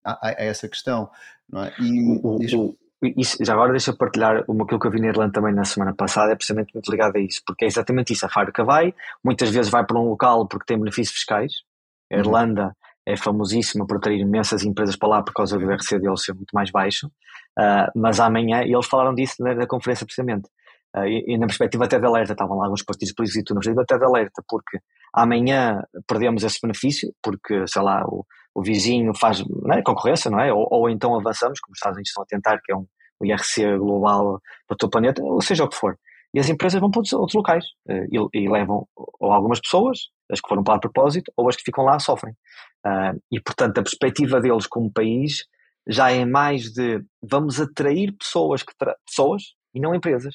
há, há, essa questão, não é? E, o, o, isso, já agora deixa eu partilhar uma aquilo que eu vi na Irlanda também na semana passada, é precisamente muito ligado a isso, porque é exatamente isso. A fábrica vai, muitas vezes vai para um local porque tem benefícios fiscais. A uhum. Irlanda uhum. é famosíssima por atrair imensas empresas para lá por causa do IRC deles ser muito mais baixo, uh, mas amanhã, e eles falaram disso na, na conferência precisamente, e, e, na perspectiva até de alerta, estavam lá alguns partidos políticos e tudo, na perspectiva até de alerta, porque amanhã perdemos esse benefício, porque, sei lá, o, o vizinho faz não é, concorrência, não é? Ou, ou então avançamos, como os Estados Unidos estão a tentar, que é um, o IRC global para o teu planeta, ou seja o que for. E as empresas vão para outros locais uh, e, e, levam ou algumas pessoas, as que foram para lá propósito, ou as que ficam lá sofrem. Uh, e, portanto, a perspectiva deles como país já é mais de vamos atrair pessoas, que pessoas e não empresas.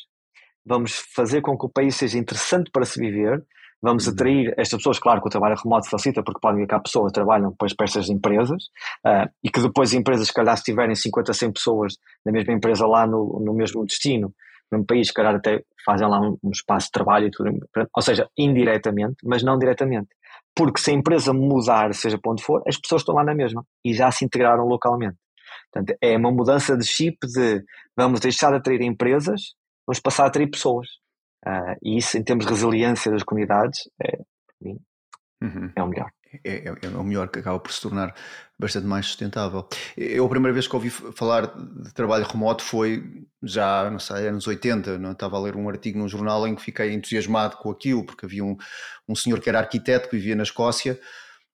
Vamos fazer com que o país seja interessante para se viver, Vamos uhum. atrair estas pessoas, claro que o trabalho remoto facilita, porque podem cá pessoas que trabalham depois para estas empresas uh, e que depois empresas, se calhar, se tiverem 50, 100 pessoas na mesma empresa lá no, no mesmo destino, no mesmo país, se calhar até fazem lá um, um espaço de trabalho e tudo, ou seja, indiretamente, mas não diretamente. Porque se a empresa mudar, seja para onde for, as pessoas estão lá na mesma e já se integraram localmente. Portanto, é uma mudança de chip de vamos deixar de atrair empresas, vamos passar a atrair pessoas. Uh, e isso, em termos de resiliência das comunidades, é, mim, uhum. é o melhor. É, é, é, o melhor que acaba por se tornar bastante mais sustentável. Eu, a primeira vez que ouvi falar de trabalho remoto foi já, não sei, anos 80. Não? Estava a ler um artigo num jornal em que fiquei entusiasmado com aquilo, porque havia um, um senhor que era arquiteto que vivia na Escócia.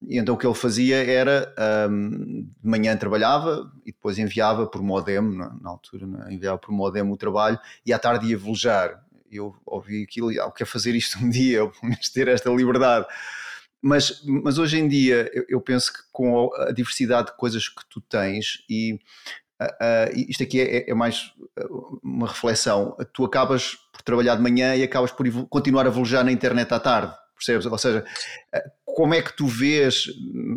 E então o que ele fazia era um, de manhã trabalhava e depois enviava por modem, na, na altura, enviava por modem o trabalho e à tarde ia velejar eu ouvi aquilo e ah, eu quero fazer isto um dia, eu ter esta liberdade. Mas, mas hoje em dia eu, eu, penso que com a diversidade de coisas que tu tens e uh, uh, isto aqui é, é, mais uma reflexão, tu acabas por trabalhar de manhã e acabas por continuar a velejar na internet à tarde, percebes? Ou seja, como é que tu vês,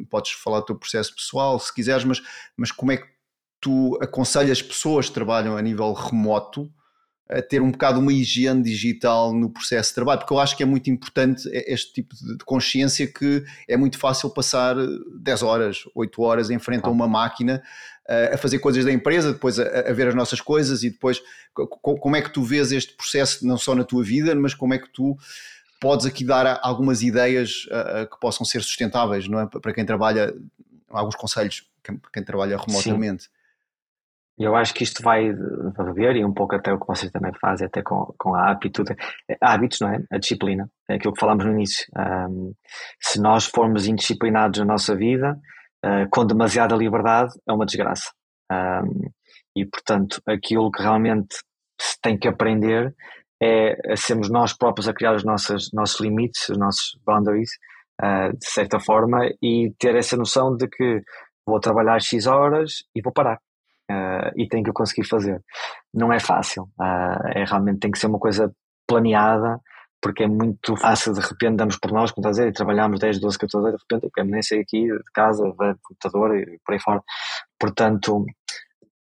podes falar do teu processo pessoal se quiseres, mas, mas como é que tu aconselhas pessoas que trabalham a nível remoto a ter um bocado uma higiene digital no processo de trabalho, porque eu acho que é muito importante este tipo de consciência que é muito fácil passar 10 horas, 8 horas em frente a uma máquina a fazer coisas da empresa, depois a, a, ver as nossas coisas e depois como é que tu vês este processo não só na tua vida, mas como é que tu podes aqui dar algumas ideias que possam ser sustentáveis, não é? Para quem trabalha, alguns conselhos para quem trabalha remotamente. Sim. Eu acho que isto vai rever, e um pouco até o que vocês também fazem, até com, com a aptitude, hábitos, não é? A disciplina, é aquilo que falámos no início. Um, se nós formos indisciplinados na nossa vida, uh, com demasiada liberdade, é uma desgraça. Um, e, portanto, aquilo que realmente se tem que aprender é sermos nós próprios a criar os nossos, nossos limites, os nossos boundaries, uh, de certa forma, e ter essa noção de que vou trabalhar X horas e vou parar uh, e tem que conseguir fazer. Não é fácil, uh, é realmente tem que ser uma coisa planeada, porque é muito fácil, de repente damos por nós, como estás a dizer, e trabalhamos 10, 12, 14 horas, de repente eu nem sair aqui de casa, ver computador e por aí fora. Portanto,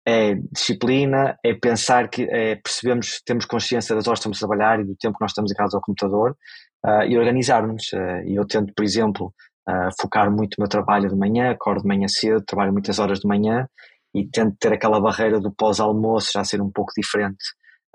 é disciplina, é pensar que é, percebemos, temos consciência das horas que estamos a trabalhar e do tempo que nós estamos em casa ao computador uh, e organizar-nos. Uh, e eu tento, por exemplo, uh, focar muito o meu trabalho de manhã, acordo de manhã cedo, trabalho muitas horas de manhã e tento ter aquela barreira do pós-almoço já ser um pouco diferente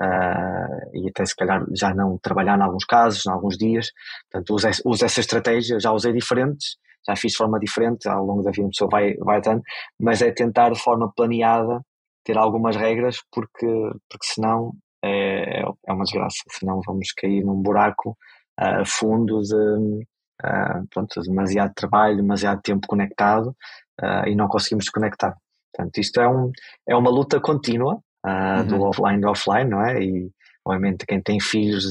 uh, e até se calhar já não trabalhar em alguns casos, em alguns dias. Portanto, uso, uso essa estratégia, já usei diferentes, já fiz de forma diferente, ao longo da vida a pessoa vai, vai dando, mas é tentar de forma planeada ter algumas regras porque, porque senão é, é uma desgraça, senão vamos cair num buraco uh, fundo de, uh, pronto, demasiado trabalho, demasiado tempo conectado uh, e não conseguimos desconectar. Portanto, isto é, um, é uma luta contínua uh, uhum. do offline do offline, não é? E, obviamente, quem tem filhos,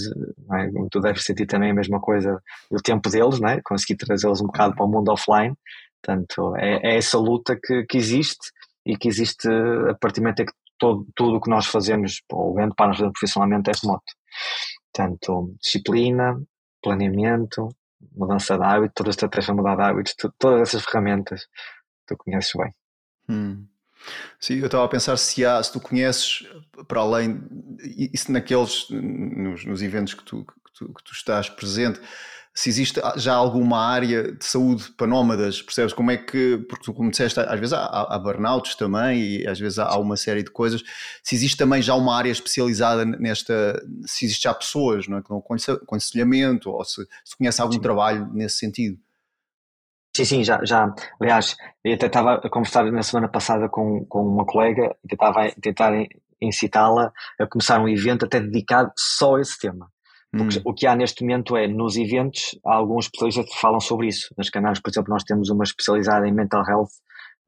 é? tu deves sentir também a mesma coisa, o tempo deles, não é? Conseguir trazê-los um bocado para o mundo offline. Portanto, é, é essa luta que, que existe e que existe a partir do momento em que todo, tudo o que nós fazemos, ou para nós fazer profissionalmente, é remoto. Portanto, disciplina, planeamento, mudança de hábito, toda a estratégia de mudar de hábitos, todas essas ferramentas tu conheces bem. Hum. Sim, eu estava a pensar se há, se tu conheces para além, isso naqueles, nos, nos eventos que tu, que tu, que tu estás presente, se existe já alguma área de saúde para nómadas, percebes como é que, porque tu como disseste, às vezes há, há burnouts também e às vezes há, uma série de coisas, se existe também já uma área especializada nesta, se existe já pessoas não é, que dão aconselhamento ou se, se conhece algum Sim. trabalho nesse sentido. Sim, sim, já, já. Aliás, eu até estava a conversar na semana passada com, com uma colega e tentava tentar incitá-la a começar um evento até dedicado só a esse tema. Porque hum. o que há neste momento é, nos eventos, alguns especialistas falam sobre isso. Nas canais, por exemplo, nós temos uma especializada em mental health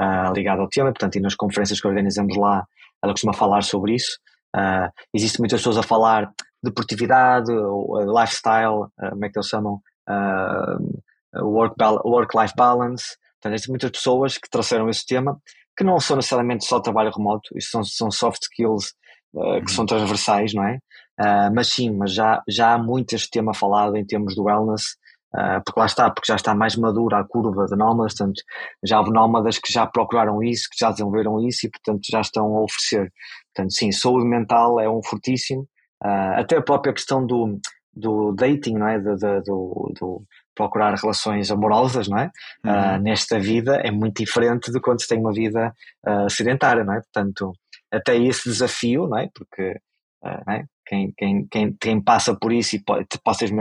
uh, ligada ao tema, portanto, e nas conferências que organizamos lá, ela costuma falar sobre isso. Uh, existem muitas pessoas a falar de deportividade, lifestyle, uh, como é que eles chamam? Uh, work-life work balance. Portanto, existem muitas pessoas que trouxeram esse tema, que não são necessariamente só trabalho remoto, isso são, são soft skills que uhum. são transversais, não é? Uh, mas sim, mas já, já há muito este tema falado em termos do wellness, uh, porque lá está, porque já está mais madura a curva de nómadas, portanto, já houve nómadas que já procuraram isso, que já desenvolveram isso e, portanto, já estão a oferecer. Portanto, sim, saúde mental é um fortíssimo, até a própria questão do, do dating, não é? Do, do, do, procurar relações amorosas, não é? Uhum. Uh, nesta vida é muito diferente de quando se tem uma vida uh, sedentária, não é? Portanto, até esse desafio, não é? Porque uh, não é? Quem, quem, quem, quem passa por isso e pode, possa, ter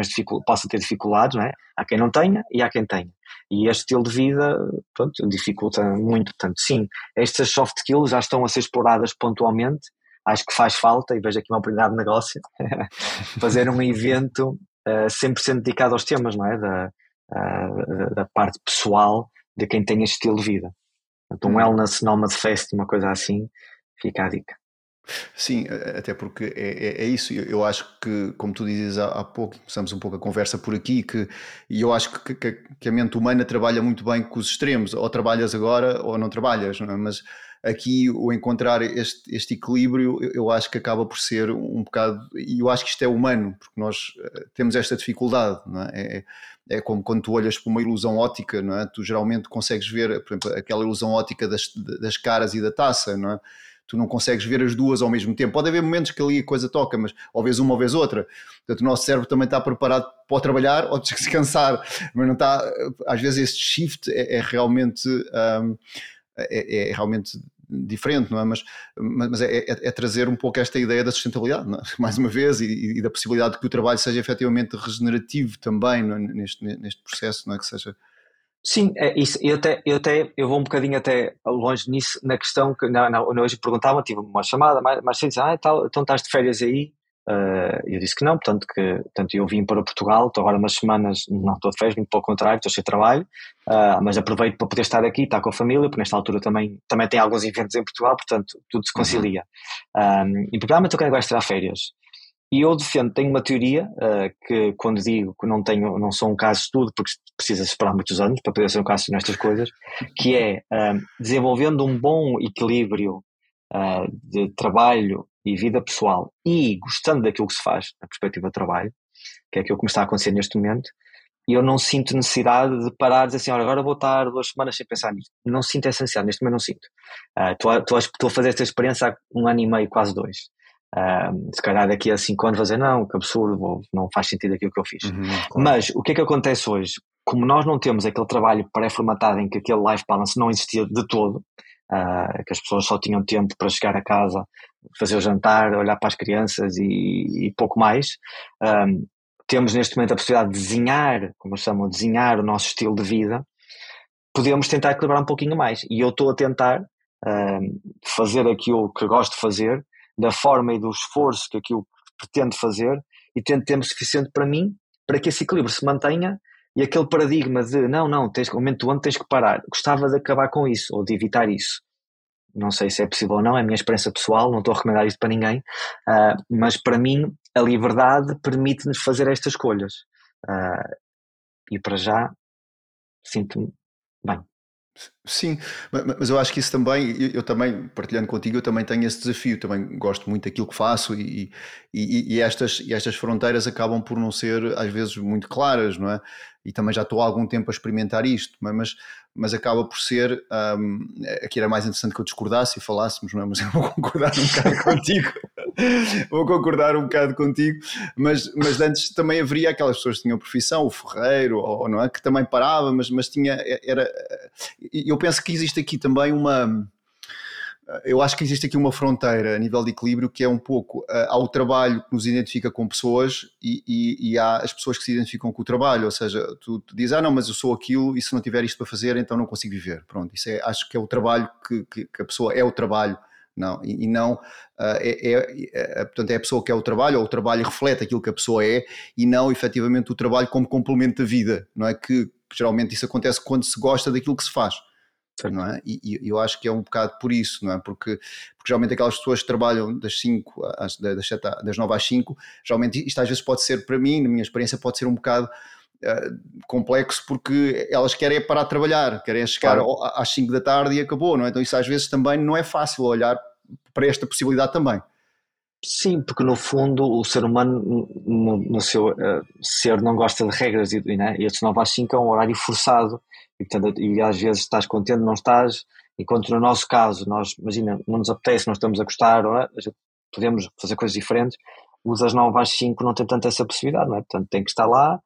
possa ter dificuldades, não é? há quem não tenha e há quem tenha. E este estilo de vida pronto, dificulta muito. Portanto, sim, estas soft skills já estão a ser exploradas pontualmente. Acho que faz falta, e vejo aqui uma oportunidade de negócio, fazer um evento uh, eh, 100% dedicado aos temas, não é? Da, uh, da parte pessoal de quem tem este estilo de vida. Portanto, um hum. Wellness Nomad Fest, uma coisa assim, fica a dica. Sim, até porque é, é, é, isso. Eu acho que, como tu dizes há, há pouco, começamos um pouco a conversa por aqui, que, e eu acho que, que, que, a mente humana trabalha muito bem com os extremos. Ou trabalhas agora ou não trabalhas, não é? mas aqui o encontrar este, este equilíbrio eu, eu, acho que acaba por ser um bocado. E eu acho que isto é humano, porque nós eh, temos esta dificuldade. Não é? é, é como quando tu olhas para uma ilusão ótica, não é? tu geralmente consegues ver, por exemplo, aquela ilusão ótica das, das caras e da taça, não é? Tu não consegues ver as duas ao mesmo tempo. Pode haver momentos que ali a coisa toca, mas ou vês uma ou outra. Portanto, o nosso cérebro também está preparado para trabalhar ou descansar, mas não está. Às vezes este shift é, é realmente. Um, é, é, realmente diferente, não é? Mas, mas é, é, é, trazer um pouco esta ideia da sustentabilidade, é? mais uma vez, e, e, da possibilidade de que o trabalho seja efetivamente regenerativo também é? neste, neste processo, não é? Que seja Sim, é isso. Eu até, eu até eu vou um bocadinho até longe nisso, na questão que na, na, hoje perguntava, tive uma chamada, mas, mas disse, ah, tal, então estás de férias aí? Uh, eu disse que não, portanto, que, portanto eu vim para Portugal, estou agora umas semanas, não estou de férias, muito pelo contrário, estou sem trabalho, uh, mas aproveito para poder estar aqui, estar com a família, porque nesta altura também, também tem alguns eventos em Portugal, portanto tudo se concilia. Uhum. Um, e provavelmente eu quero agora tirar férias. E eu defendo, tenho uma teoria uh, que quando digo que não tenho, não sou um caso de estudo, porque precisa esperar muitos anos para poder ser um caso nestas coisas, que é uh, desenvolvendo um bom equilíbrio uh, de trabalho e vida pessoal e gostando daquilo que se faz na perspectiva do trabalho, que é aquilo que me está a acontecer neste momento, e eu não sinto necessidade de parar e dizer assim, agora vou estar duas semanas sem pensar nisto. Não sinto essa neste momento não sinto. Estou a fazer esta experiência há um ano e meio, quase dois. Uh, se calhar daqui a 5 anos vou dizer não, que absurdo, não faz sentido aquilo que eu fiz. Uhum, claro. Mas o que é que acontece hoje? Como nós não temos aquele trabalho pré-formatado em que aquele life balance não existia de todo, uh, que as pessoas só tinham tempo para chegar a casa, fazer o jantar, olhar para as crianças e, e pouco mais, um, temos neste momento a possibilidade de desenhar, como chamam, desenhar o nosso estilo de vida, podemos tentar equilibrar um pouquinho mais. E eu estou a tentar fazer aquilo que gosto de fazer da forma e do esforço que aquilo pretende fazer e tendo tempo suficiente para mim para que esse equilíbrio se mantenha e aquele paradigma de não, não, tens, momento onde tens que parar. Gostava de acabar com isso ou de evitar isso. Não sei se é possível ou não, é a minha experiência pessoal, não estou a recomendar isto para ninguém, uh, mas para mim a liberdade permite-nos fazer estas escolhas. Uh, e para já sinto-me. Sim, mas eu acho que isso também, eu também, partilhando contigo, eu também tenho esse desafio, também gosto muito daquilo que faço e, e, e, estas, e estas fronteiras acabam por não ser às vezes muito claras, não é? E também já estou há algum tempo a experimentar isto, mas, mas acaba por ser, um, aqui era mais interessante que eu discordasse e falássemos, não é? Mas eu vou concordar um bocado contigo, vou concordar um bocado contigo, mas, mas antes também haveria aquelas pessoas que tinham profissão, o ferreiro, ou não é? Que também parava, mas, mas tinha, era, eu penso que existe aqui também uma eu acho que existe aqui uma fronteira a nível de equilíbrio que é um pouco há o trabalho que nos identifica com pessoas e, e, e, há as pessoas que se identificam com o trabalho, ou seja, tu, tu, dizes, ah não, mas eu sou aquilo e se não tiver isto para fazer então não consigo viver, pronto, isso é, acho que é o trabalho que, que, que a pessoa é o trabalho, não, e, não, uh, é, é, é, portanto é a pessoa que é o trabalho, ou o trabalho reflete aquilo que a pessoa é e não efetivamente o trabalho como complemento da vida, não é que geralmente isso acontece quando se gosta daquilo que se faz não é? E, e, eu acho que é um bocado por isso, não é? Porque, porque geralmente aquelas pessoas que trabalham das 5 às, das, 7, das 9 às 5, geralmente isto às vezes pode ser, para mim, na minha experiência, pode ser um bocado complexo porque elas querem parar de trabalhar, querem chegar claro. às 5 da tarde e acabou, não é? Então isso às vezes também não é fácil olhar para esta possibilidade também. Sim, porque no fundo o ser humano, no, no seu uh, ser, não gosta de regras e, né? e estes 9 às 5 é um horário forçado e, portanto, e às vezes estás contente, não estás, enquanto no nosso caso, nós, imagina, não nos apetece, não estamos a gostar, é? podemos fazer coisas diferentes, o das 9 às 5 não tem tanta essa possibilidade, não é? Portanto, tem que estar lá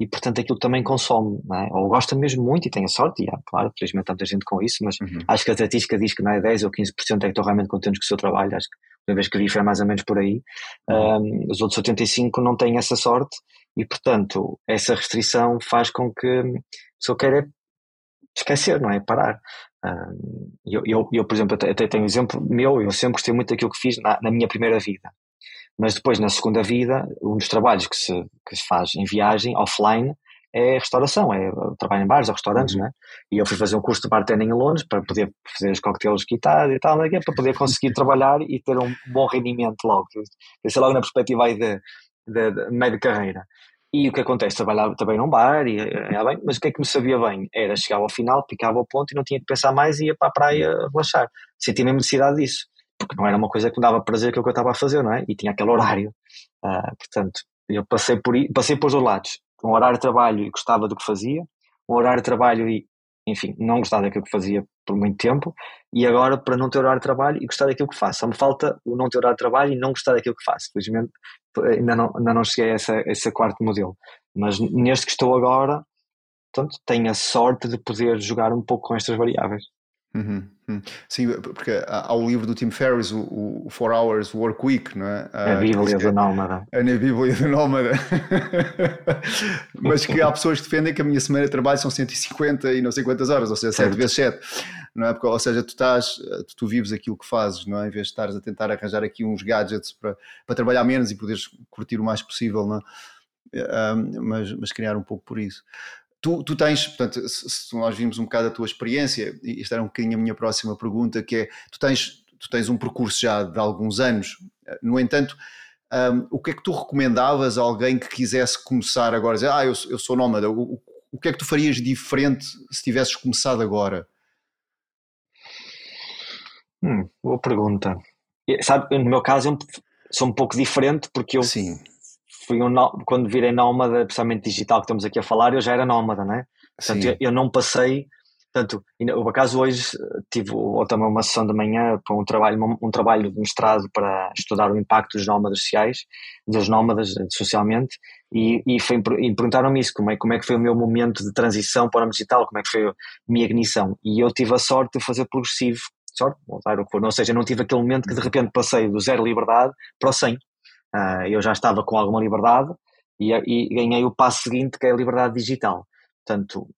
e, portanto, aquilo também consome, é? Ou gosta mesmo muito e tem a sorte, e há, claro, felizmente há muita gente com isso, mas uhum. acho que a estatística diz que não é 10 ou 15% é que estão realmente contentes com o seu trabalho, acho que uma vez que vi foi mais ou menos por aí. Um, os outros 85 não têm essa sorte e, portanto, essa restrição faz com que a pessoa queira esquecer, não é? Parar. Um, eu, eu, eu, por exemplo, até, até tenho um exemplo meu, eu sempre gostei muito daquilo que fiz na, na minha primeira vida. Mas depois, na segunda vida, um dos trabalhos que se, que se faz em viagem, offline, é restauração, é trabalho em bares ou restaurantes, uhum. né? E eu fui fazer um curso de bartending em Londres para poder fazer os coquetéis guitarra e tal, né? para poder conseguir trabalhar e ter um bom rendimento logo. É logo na perspectiva aí de, de, de meio de carreira. E o que acontece? Trabalhava também num bar, e, ia bem, mas o que é que me sabia bem? Era chegar ao final, picava o ponto e não tinha que pensar mais e ia para a praia relaxar. Sentia mesmo necessidade disso, porque não era uma coisa que me dava prazer aquilo que eu estava a fazer, não é? E tinha aquele horário. Uh, portanto, eu passei por, passei por dois lados um horário de trabalho e gostava do que fazia, um horário de trabalho e, enfim, não gostava daquilo que fazia por muito tempo, e agora para não ter horário de trabalho e gostar daquilo que faço. Só me falta o não ter horário de trabalho e não gostar daquilo que faço. Felizmente ainda não, ainda não cheguei a, essa, a esse quarto modelo. Mas neste que estou agora, portanto, tenho a sorte de poder jogar um pouco com estas variáveis. Uhum, uhum. Sim, porque há o livro do Tim Ferriss, o, o Four Hours Work Week, não é? A Bíblia do Nómada. É na Bíblia do Nómada. Mas que há pessoas que defendem que a minha semana de trabalho são 150 e não sei quantas horas, ou seja, certo. 7 vezes 7. Não é? Porque, ou seja, tu, estás, tu, tu, vives aquilo que fazes, não é? Em vez de estares a tentar arranjar aqui uns gadgets para, para trabalhar menos e poderes curtir o mais possível, não é? Um, mas, mas criar um pouco por isso. Tu, tu tens, portanto, se, nós vimos um bocado a tua experiência, e esta era um bocadinho a minha próxima pergunta, que é, tu tens, tu tens um percurso já de alguns anos, no entanto, um, o que é que tu recomendavas a alguém que quisesse começar agora, dizer, ah, eu, eu sou nómada, o, o, o que é que tu farias diferente se tivesses começado agora? Hum, boa pergunta. Sabe, no meu caso, eu sou um pouco diferente porque eu Sim fui um, quando virei nómada, principalmente digital que estamos aqui a falar, eu já era nómada, né? Portanto, eu, eu, não passei, portanto, por acaso hoje tive ou também uma sessão de manhã para um trabalho, um, trabalho de mestrado para estudar o impacto dos nómadas sociais, dos nómadas eh, socialmente, e, e, e perguntaram-me isso, como é, como é que foi o meu momento de transição para o digital, como é que foi a minha ignição, e eu tive a sorte de fazer progressivo, sorte, ou seja, não tive aquele momento que de repente passei do zero liberdade para o 100, Uh, eu já estava com alguma liberdade e, e, ganhei o passo seguinte, que é a liberdade digital. Portanto,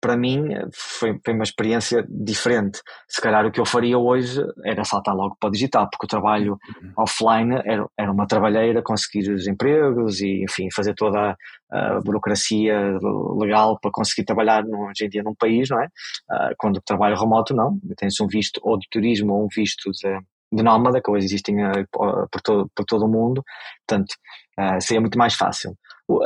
para mim foi, foi uma experiência diferente. Se calhar o que eu faria hoje era saltar logo para o digital, porque o trabalho uhum. offline era, era uma trabalheira, conseguir os empregos e, enfim, fazer toda a, a burocracia legal para conseguir trabalhar no, hoje em dia num país, não é? Uh, quando o trabalho remoto, não. Tens um visto ou de turismo ou um visto de de nómada, que hoje existem uh, por, todo, por todo o mundo, portanto, uh, seria muito mais fácil.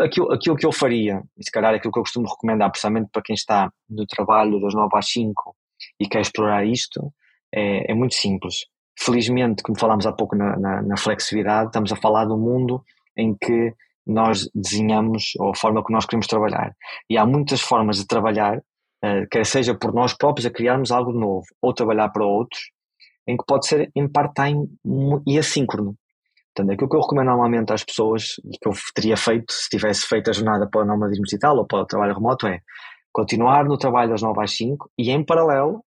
Aquilo, aquilo que eu faria, e se calhar aquilo que eu costumo recomendar, precisamente para quem está no trabalho das 9 às 5 e quer explorar isto, é, é muito simples. Felizmente, como falámos há pouco na, na, na flexibilidade, estamos a falar um mundo em que nós desenhamos ou a forma que nós queremos trabalhar. E há muitas formas de trabalhar, quer seja por nós próprios a criarmos algo novo ou trabalhar para outros, em que pode ser em part-time e assíncrono. Portanto, aquilo que eu recomendo normalmente às pessoas, e que eu teria feito se tivesse feito a jornada para o nomadismo digital ou para o trabalho remoto, é continuar no trabalho das 9 às 5 e, em paralelo,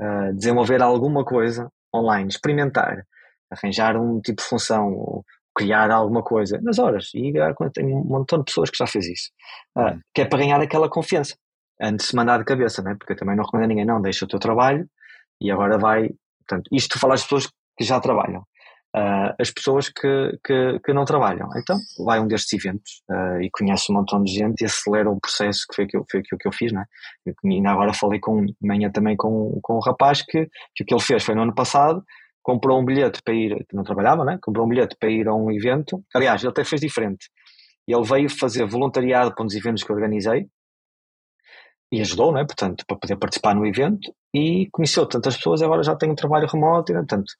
uh, desenvolver alguma coisa online, experimentar, arranjar um tipo de função, criar alguma coisa nas horas. E tem um montão de pessoas que já fez isso, uh, que é para ganhar aquela confiança antes de se mandar de cabeça, né? porque eu também não recomendo a ninguém, não, deixa o teu trabalho e agora vai Portanto, isto tu falas de pessoas que já trabalham. Uh, as pessoas que, que, que, não trabalham. Então, vai um destes eventos uh, e conhece um montão de gente e acelera o processo, que foi aquilo, aquilo que eu fiz, né? Eu, ainda agora falei com, manhã também com, com um rapaz que, que o que ele fez foi no ano passado, comprou um bilhete para ir, não trabalhava, né? Comprou um bilhete para ir a um evento. Aliás, ele até fez diferente. Ele veio fazer voluntariado para um dos eventos que organizei, e ajudou, não é? portanto, para poder participar no evento e conheceu tantas pessoas, agora já tem um trabalho remoto, portanto,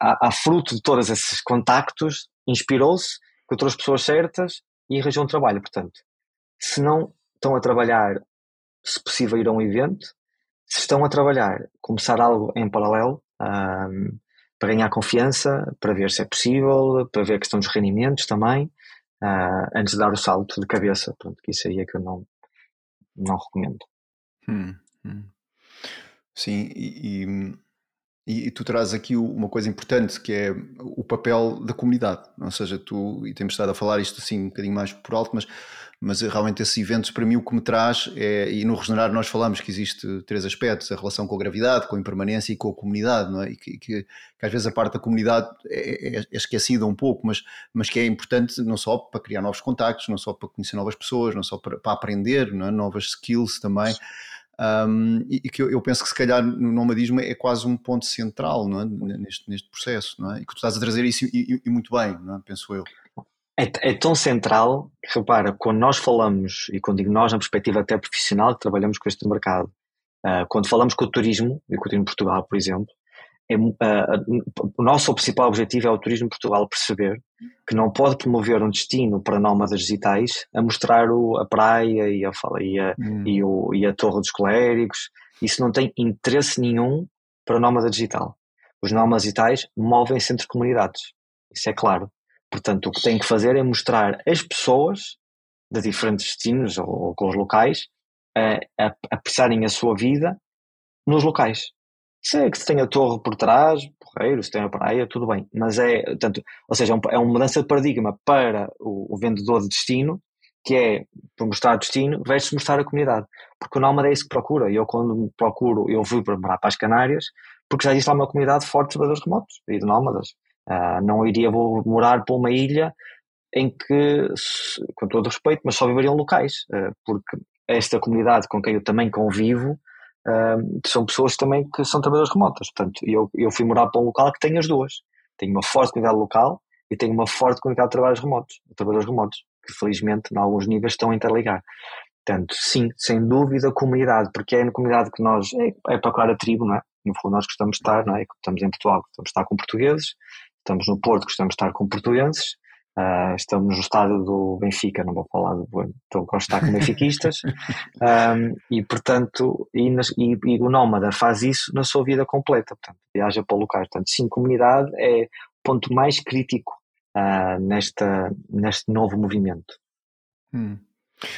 a, a, fruto de todos esses contactos, inspirou-se, encontrou as pessoas certas e arranjou um trabalho, portanto, se não estão a trabalhar, se possível ir a um evento, se estão a trabalhar, começar algo em paralelo, um, ehm, para ganhar confiança, para ver se é possível, para ver a questão dos rendimentos também, uh, antes de dar o salto de cabeça, que isso aí é que eu não, não recomendo. Hum, hum. Sim, e, E, e, tu trazes aqui uma coisa importante que é o papel da comunidade, ou seja, tu, e temos estado a falar isto assim um bocadinho mais por alto, mas, mas realmente esses eventos para mim o que me traz é, e no Regenerar nós falamos que existe três aspectos, a relação com a gravidade, com a impermanência e com a comunidade, não é? E que, que, que às vezes a parte da comunidade é, é, é, esquecida um pouco, mas, mas que é importante não só para criar novos contactos, não só para conhecer novas pessoas, não só para, para aprender, é? novas skills também, um, e, e, que eu, eu, penso que se calhar no nomadismo é quase um ponto central não é? neste, neste processo, não é? e que tu estás a trazer isso e, e muito bem, não é? penso eu. É, é, tão central que, repara, quando nós falamos, e quando digo nós na perspectiva até profissional, que trabalhamos com este mercado, uh, quando falamos com o turismo, e com o turismo Portugal, por exemplo, é, uh, o nosso principal objetivo é o turismo Portugal perceber que não pode promover um destino para nómadas digitais a mostrar o, a praia e a, e, a, hum. e, o, e a Torre dos Coléricos. Isso não tem interesse nenhum para a nómada digital. Os nómadas digitais movem-se entre comunidades. Isso é claro. Portanto, o que tem que fazer é mostrar as pessoas de diferentes destinos ou, ou com os locais a, a, a apreciarem a sua vida nos locais. Se é que se tem a torre por trás, porreiro, se tem a praia, tudo bem. Mas é, tanto, ou seja, é, é uma mudança de paradigma para o, o vendedor de destino, que é para mostrar destino versus mostrar a comunidade. Porque o nómada é isso que procura. E eu, quando procuro, eu fui para para as Canárias, porque já existe lá uma comunidade forte de trabalhadores remotos e de nómadas. Uh, não iria vou morar para uma ilha em que, com todo respeito, mas só viveriam locais, uh, porque esta comunidade com quem eu também convivo são pessoas também que são trabalhadoras remotas. Portanto, eu, eu fui morar para um local que tem as duas. Tem uma forte comunidade local e tem uma forte comunidade de trabalhos remotos, de trabalhadores remotos, que felizmente, em alguns níveis, estão a interligar. Portanto, sim, sem dúvida, comunidade, porque é na comunidade que nós, é, é procurar a tribo, não é? No fundo, nós gostamos de estar, não é? Estamos em Portugal, gostamos de estar com portugueses, estamos no Porto, gostamos de estar com portugueses, Uh, estamos no estádio do Benfica, não vou falar do então gosto de estar com benfiquistas, um, e portanto, e, e, e, o nómada faz isso na sua vida completa, portanto, viaja para locais, portanto, sim, comunidade é o ponto mais crítico uh, nesta, neste novo movimento. Hum.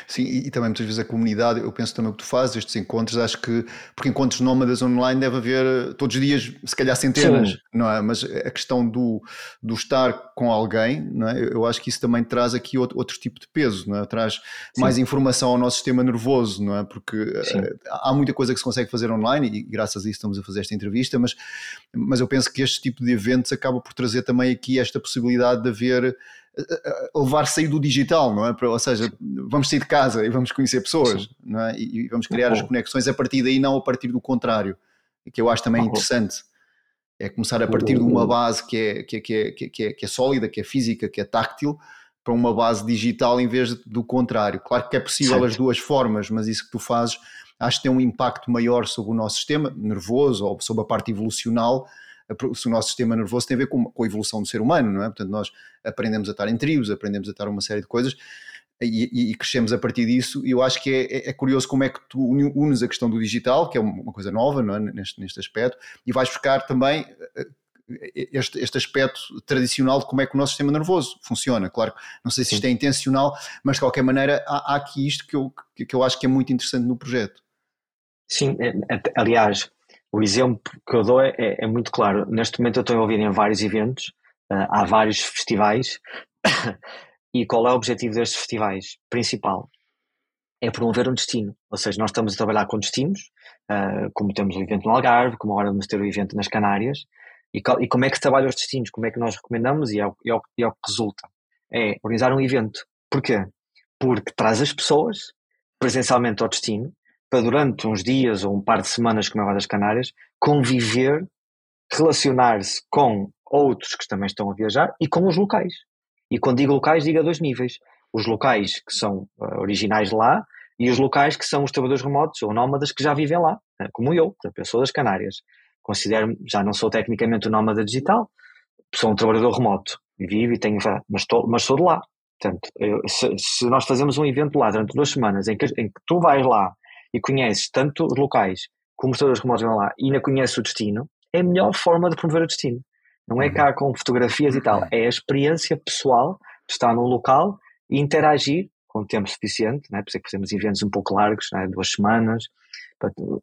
Sim, e, e, também muitas vezes a comunidade, eu penso também o que tu fazes, estes encontros, acho que, porque encontros nómadas online deve haver eh, todos os dias, se calhar centenas, Sim. não é? Mas a questão do, do estar com alguém, não é? Eu acho que isso também traz aqui outro, outro tipo de peso, não é? Traz Sim. mais informação ao nosso sistema nervoso, não é? Porque uh, há muita coisa que se consegue fazer online e graças a isso estamos a fazer esta entrevista, mas, mas eu penso que este tipo de eventos acaba por trazer também aqui esta possibilidade de haver levar sair do digital, não é? Ou seja, vamos sair de casa e vamos conhecer pessoas, não é? E vamos criar as conexões a partir daí, não a partir do contrário, que eu acho também interessante. É começar a partir de uma base que é, que é, que é, que é, que é sólida, que é física, que é táctil, para uma base digital em vez do contrário. Claro que é possível certo. as duas formas, mas isso que tu fazes acho que tem um impacto maior sobre o nosso sistema nervoso ou sobre a parte evolucional se o nosso sistema nervoso tem a ver com, com a evolução do ser humano, não é? Portanto, nós aprendemos a estar em tribos, aprendemos a estar uma série de coisas e, e, crescemos a partir disso. E eu acho que é, é, é, curioso como é que tu unes a questão do digital, que é uma coisa nova é? neste, neste aspecto, e vais buscar também eh, este, este aspecto tradicional de como é que o nosso sistema nervoso funciona. Claro, não sei se isto é intencional, mas de qualquer maneira há, há aqui isto que eu, que eu acho que é muito interessante no projeto. Sim, é, aliás, o exemplo que eu dou é, é, é muito claro. Neste momento eu estou envolvido em vários eventos, uh, há vários festivais. e qual é o objetivo destes festivais? Principal é promover um destino. Ou seja, nós estamos a trabalhar com destinos, uh, como temos o evento no Algarve, como agora vamos ter o evento nas Canárias. E, e como é que se trabalha os destinos? Como é que nós recomendamos e é, o, é, o, é o que resulta? É organizar um evento. Porquê? Porque traz as pessoas presencialmente ao destino para durante uns dias ou um par de semanas, como é das Canárias, conviver, relacionar-se com outros que também estão a viajar e com os locais. E quando digo locais, digo a dois níveis. Os locais que são uh, originais lá e os locais que são os trabalhadores remotos ou nómadas que já vivem lá, né? como eu, a pessoa das Canárias. Considero, já não sou tecnicamente um nómada digital, sou um trabalhador remoto vivo e tenho, mas, estou, mas sou de lá. Portanto, eu, se, se, nós fazemos um evento lá durante duas semanas em que, em que tu vais lá e conheces tanto os locais como os trabalhadores remotos vão lá e ainda conheces o destino, é a melhor forma de promover o destino. Não é uhum. cá com fotografias e tal, é a experiência pessoal de estar num local e interagir com tempo suficiente, né? por isso é que fazemos eventos um pouco largos, né? duas semanas,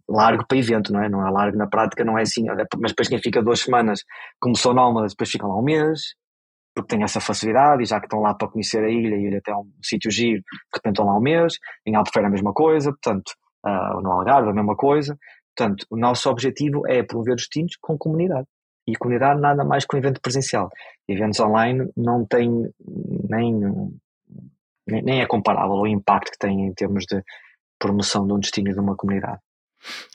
largo para evento, não é? Não é largo na prática, não é assim. Mas depois quem fica duas semanas começou nómada, depois fica lá um mês, porque tem essa facilidade e já que estão lá para conhecer a ilha e ir até um sítio giro, de repente estão lá um mês. Em Albufeira a mesma coisa, portanto, uh, no Algarve a mesma coisa. Portanto, o nosso objetivo é promover destinos com comunidade. E comunidade nada mais que um evento presencial. Eventos online não têm nem, nem é comparável o impacto que têm em termos de promoção de um destino e de uma comunidade.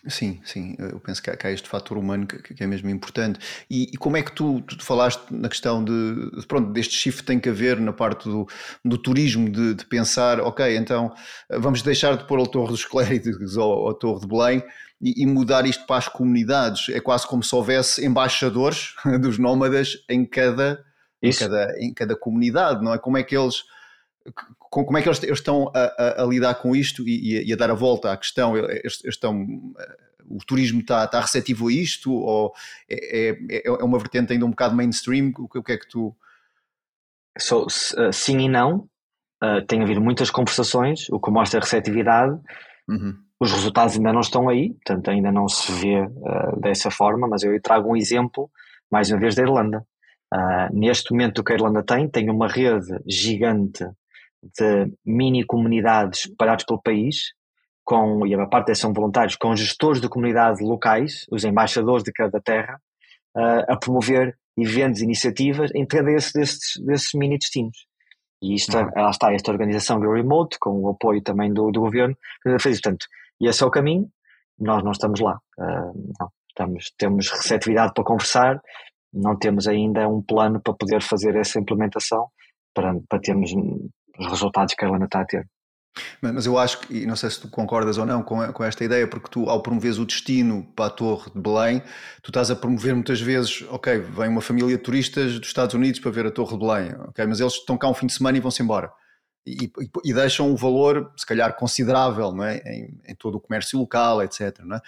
Sim, sim, eu penso que há, que há este fator humano que, que, é mesmo importante. E, e como é que tu, tu, falaste na questão de, pronto, deste shift tem que haver na parte do, do turismo, de, de pensar, ok, então vamos deixar de pôr a Torre dos Clérigos ou a Torre de Belém e, e, mudar isto para as comunidades. É quase como se houvesse embaixadores dos nómadas em cada, em cada, em cada comunidade, não é? Como é que eles como é que eles, estão a, a, a lidar com isto e, e, a dar a volta à questão? Eles, estão, eh, o turismo está, está receptivo a isto ou é, é, é, uma vertente ainda um bocado mainstream? O que, o que é que tu... So, uh, sim e não. Uh, tem havido muitas conversações, o que mostra a receptividade. Uhum. Os resultados ainda não estão aí, portanto ainda não se vê uh, dessa forma, mas eu trago um exemplo, mais uma vez, da Irlanda. Uh, neste momento o que a Irlanda tem, tem uma rede gigante de mini comunidades espalhadas pelo país, com, e a parte são voluntários, com gestores de comunidade locais, os embaixadores de cada terra, uh, a promover eventos, iniciativas em cada desses, desses, desses mini destinos. E isto, uhum. lá está, esta organização do Remote, com o apoio também do, do governo, fez tanto. E esse é o caminho, nós não estamos lá. Uh, não, estamos, temos receptividade para conversar, não temos ainda um plano para poder fazer essa implementação, para, para termos os resultados que a Irlanda está a ter. Mas eu acho que, e não sei se tu concordas ou não com, com esta ideia, porque tu, ao promoveres o destino para a Torre de Belém, tu estás a promover muitas vezes, ok, vem uma família de turistas dos Estados Unidos para ver a Torre de Belém, ok, mas eles estão cá um fim de semana e vão-se embora. E, e, e, deixam um valor, se calhar, considerável não é? em, em todo o comércio local, etc. Não é?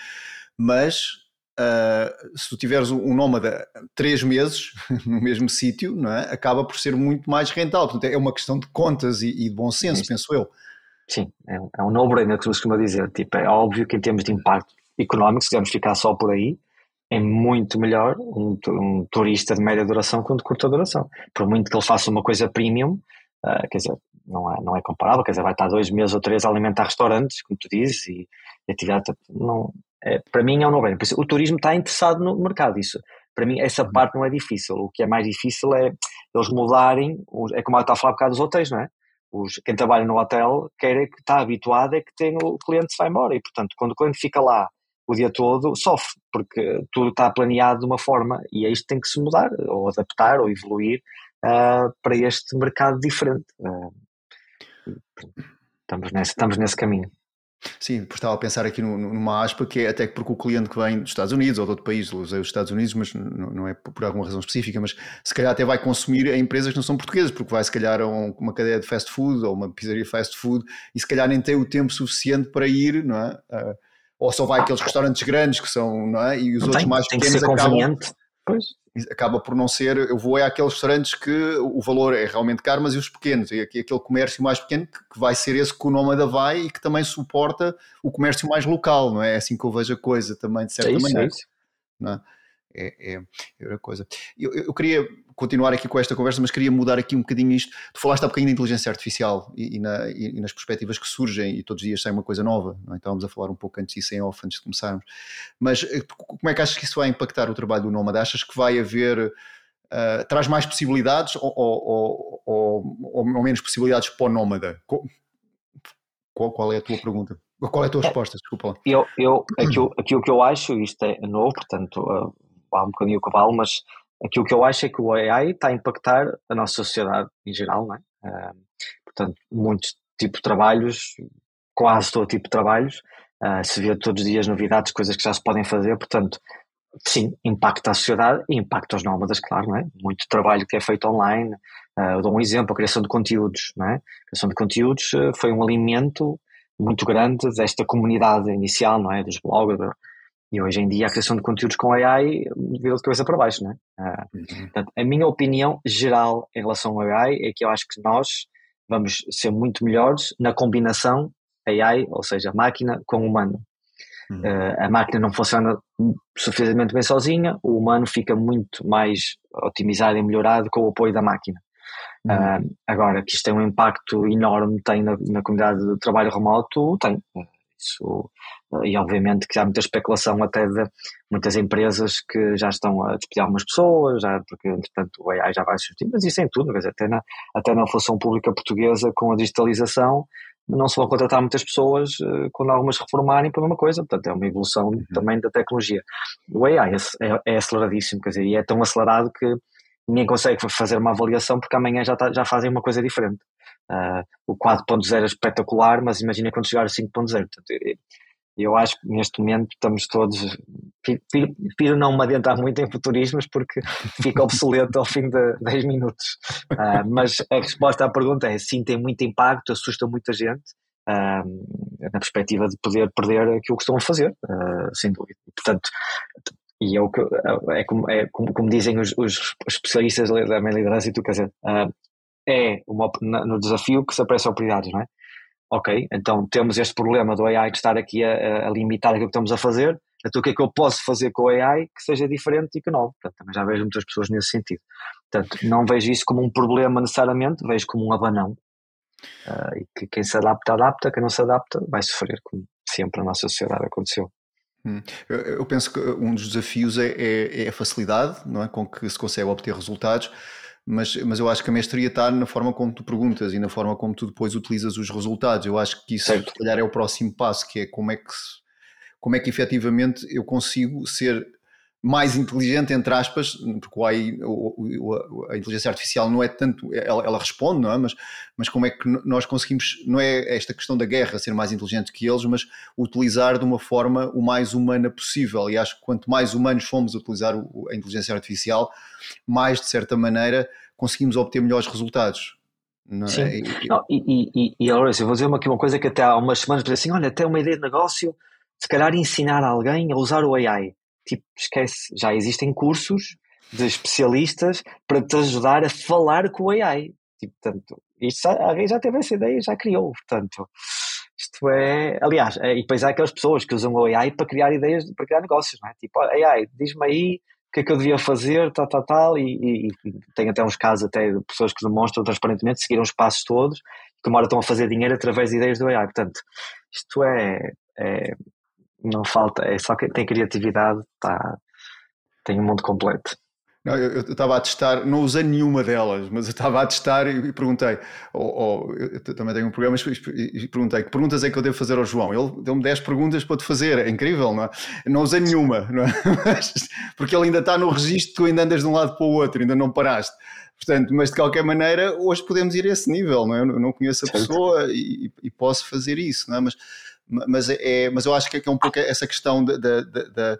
Mas Uh, se tu tiveres um nómada três meses no mesmo sítio, não é? acaba por ser muito mais rentável. Portanto, é uma questão de contas e, e de bom senso, Sim. penso eu. Sim, é um, é um no-brainer que se costuma dizer. Tipo, é óbvio que em termos de impacto económico, se quisermos ficar só por aí, é muito melhor um, um, turista de média duração que um de curta duração. Por muito que ele faça uma coisa premium, uh, quer dizer, não é, não é comparável, quer dizer, vai estar dois meses ou três a alimentar restaurantes, como tu dizes, e, e atividade, não, é, para mim é um no-brainer. O turismo está interessado no mercado, isso. Para mim, essa uhum. parte não é difícil. O que é mais difícil é eles mudarem, é como eu estava a falar por causa dos hotéis, não é? Os, quem trabalha no hotel quer é que está habituado é que tem o cliente se vai embora e, portanto, quando o cliente fica lá o dia todo, sofre, porque tudo está planeado de uma forma e é isto que tem que se mudar, ou adaptar, ou evoluir uh, para este mercado diferente. Uh, estamos, nesse, estamos nesse caminho. Sim, estava a pensar aqui numa aspa que é até porque o cliente que vem dos Estados Unidos ou de outro país, usei os Estados Unidos, mas não é por alguma razão específica, mas se calhar até vai consumir em empresas que não são portuguesas, porque vai se calhar a uma cadeia de fast food ou uma pizzaria fast food e se calhar nem tem o tempo suficiente para ir, não é? Uh, ou só vai aqueles restaurantes grandes que são, não é? E os não outros tem, mais tem pequenos acabam. Pois acaba por não ser, eu vou é àqueles restaurantes que o valor é realmente caro, mas e os pequenos, e aquele comércio mais pequeno que vai ser esse que o Nómada vai e que também suporta o comércio mais local, não é? É assim que eu vejo a coisa também, de certa é isso, maneira. É isso. Não é? é, é, é coisa. Eu, eu, queria continuar aqui com esta conversa, mas queria mudar aqui um bocadinho isto. Tu falaste há bocadinho da inteligência artificial e, e, na, e, e nas perspectivas que surgem, e todos os dias sai uma coisa nova. Não é? Estávamos a falar um pouco antes disso em off, antes de começarmos. Mas eh, como é que achas que isso vai impactar o trabalho do Nómada? Achas que vai haver. Uh, traz mais possibilidades ou, ou, ou, ou, menos possibilidades para o Nómada? Qual, qual é a tua pergunta? Qual é a tua resposta? Desculpa lá. Eu, eu, aquilo, aquilo que eu acho, isto é novo, portanto, uh, há um bocadinho o cavalo, mas aquilo que eu acho é que o AI está a impactar a nossa sociedade em geral, não é? Uh, portanto, muitos tipos de trabalhos, quase todo tipo de trabalhos, uh, se vê todos os dias novidades, coisas que já se podem fazer, portanto, sim, impacta a sociedade e impacta os nómadas, claro, não é? Muito trabalho que é feito online, uh, eu dou um exemplo, a criação de conteúdos, não é? A criação de conteúdos foi um alimento muito grande desta comunidade inicial, não é? Dos bloggers, e hoje em dia a criação de conteúdos com AI virou de cabeça para baixo, não é? Ah, uhum. portanto, a minha opinião geral em relação ao AI é que eu acho que nós vamos ser muito melhores na combinação AI, ou seja, máquina com humano. Uhum. Uh, a máquina não funciona suficientemente bem sozinha, o humano fica muito mais otimizado e melhorado com o apoio da máquina. Uhum. Uh, agora, que isto tem um impacto enorme, tem na, na comunidade de trabalho remoto, tem. Isso, e obviamente que há muita especulação até de muitas empresas que já estão a despedir algumas pessoas, já, porque entretanto o AI já vai substituir, mas isso em tudo, dizer, até, na, até na função pública portuguesa com a digitalização não se vão contratar muitas pessoas uh, quando algumas reformarem para a mesma coisa, portanto é uma evolução uhum. também da tecnologia. O AI é, é, é, aceleradíssimo, quer dizer, e é tão acelerado que ninguém consegue fazer uma avaliação porque amanhã já, tá, já fazem uma coisa diferente. Uh, o 4.0 é espetacular, mas imagina quando chegar o 5.0. Eu acho que neste momento estamos todos. Prefiro não me adentrar muito em futurismos porque fica obsoleto ao fim de 10 minutos. Uh, mas a resposta à pergunta é sim, tem muito impacto, assusta muita gente. Uh, na perspectiva de poder perder aquilo que estão a fazer, sem dúvida. Portanto, e é, o que, é, como, é como, como dizem os, os, especialistas da minha liderança e tu, quer dizer, é uma, no desafio que se aparecem oportunidades, não é? ok, então temos este problema do AI de estar aqui a, a limitar aquilo que estamos a fazer, então o que é que eu posso fazer com o AI que seja diferente e que não? Portanto, também já vejo muitas pessoas nesse sentido. Portanto, não vejo isso como um problema necessariamente, vejo como um abanão. Uh, e que quem se adapta, adapta, quem não se adapta vai sofrer, como sempre na nossa sociedade aconteceu. Hum. Eu, eu, penso que um dos desafios é, é, é, a facilidade não é? com que se consegue obter resultados mas, mas eu acho que a mestria está na forma como tu perguntas e na forma como tu depois utilizas os resultados. Eu acho que isso, certo. se calhar, é o próximo passo, que é como é que, como é que efetivamente eu consigo ser mais inteligente, entre aspas, porque o AI, a inteligência artificial não é tanto, ela, ela, responde, não é? Mas, mas como é que nós conseguimos, não é esta questão da guerra ser mais inteligente que eles, mas utilizar de uma forma o mais humana possível. E acho que quanto mais humanos fomos a utilizar a inteligência artificial, mais, de certa maneira, conseguimos obter melhores resultados. Não é? Sim. E, não, e, e, e, eu vou dizer aqui uma coisa que até há umas semanas pensei assim, olha, até uma ideia de negócio, se calhar ensinar alguém a usar o AI tipo, esquece, já existem cursos de especialistas para te ajudar a falar com o AI. Tipo, portanto, isto, alguém já teve essa ideia já criou, portanto, isto é, aliás, é, e depois há aquelas pessoas que usam o AI para criar ideias, para criar negócios, não é? Tipo, AI, diz-me aí o que é que eu devia fazer, tal, tal, tal, e, e, e tem até uns casos até de pessoas que demonstram transparentemente, seguiram os passos todos, que agora estão a fazer dinheiro através de ideias do AI, portanto, isto é, é não falta, é só que tem criatividade, tá, tem um mundo completo. Não, eu estava a testar, não usei nenhuma delas, mas eu estava a testar e, e perguntei, ou, ou, eu também tenho um programa e, perguntei, que perguntas é que eu devo fazer ao João? Ele deu-me 10 perguntas para te fazer, é incrível, não é? não usei nenhuma, não é? Mas, porque ele ainda está no registro, tu ainda andas de um lado para o outro, ainda não paraste. Portanto, mas de qualquer maneira, hoje podemos ir a esse nível, não é? Eu não conheço a pessoa e, e, posso fazer isso, não é? Mas mas, é, é, mas eu acho que é um pouco essa questão de, de, de, de,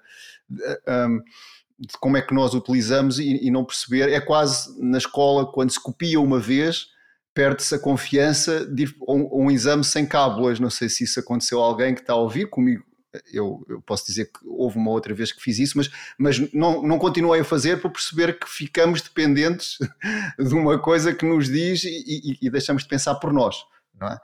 como é que nós utilizamos e, e, não perceber. É quase na escola, quando se copia uma vez, perde-se a confiança de ir um, um, exame sem cábulas. Não sei se isso aconteceu a alguém que está a ouvir comigo. Eu, eu, posso dizer que houve uma outra vez que fiz isso, mas, mas não, não continuei a fazer para perceber que ficamos dependentes de uma coisa que nos diz e, e, e deixamos de pensar por nós. Não é?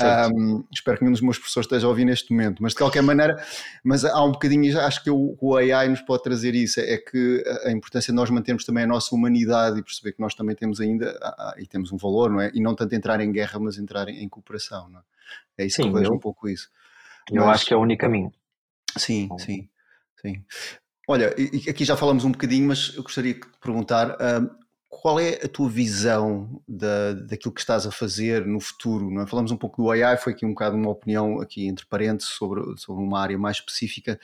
Um, espero que nenhum dos meus professores esteja a ouvir neste momento, mas de qualquer maneira, mas há um bocadinho, acho que o, o AI nos pode trazer isso, é que a importância de nós mantermos também a nossa humanidade e perceber que nós também temos ainda, e temos um valor, não é? E não tanto entrar em guerra, mas entrar em, em cooperação, não é? É isso sim, que eu vejo um pouco isso. Eu mas, acho que é o único caminho. Sim, sim, sim. Olha, aqui já falamos um bocadinho, mas eu gostaria de perguntar, qual é a tua visão da, daquilo que estás a fazer no futuro? Não é? Falamos um pouco do AI, foi aqui um bocado uma opinião aqui entre parênteses sobre, sobre uma área mais específica,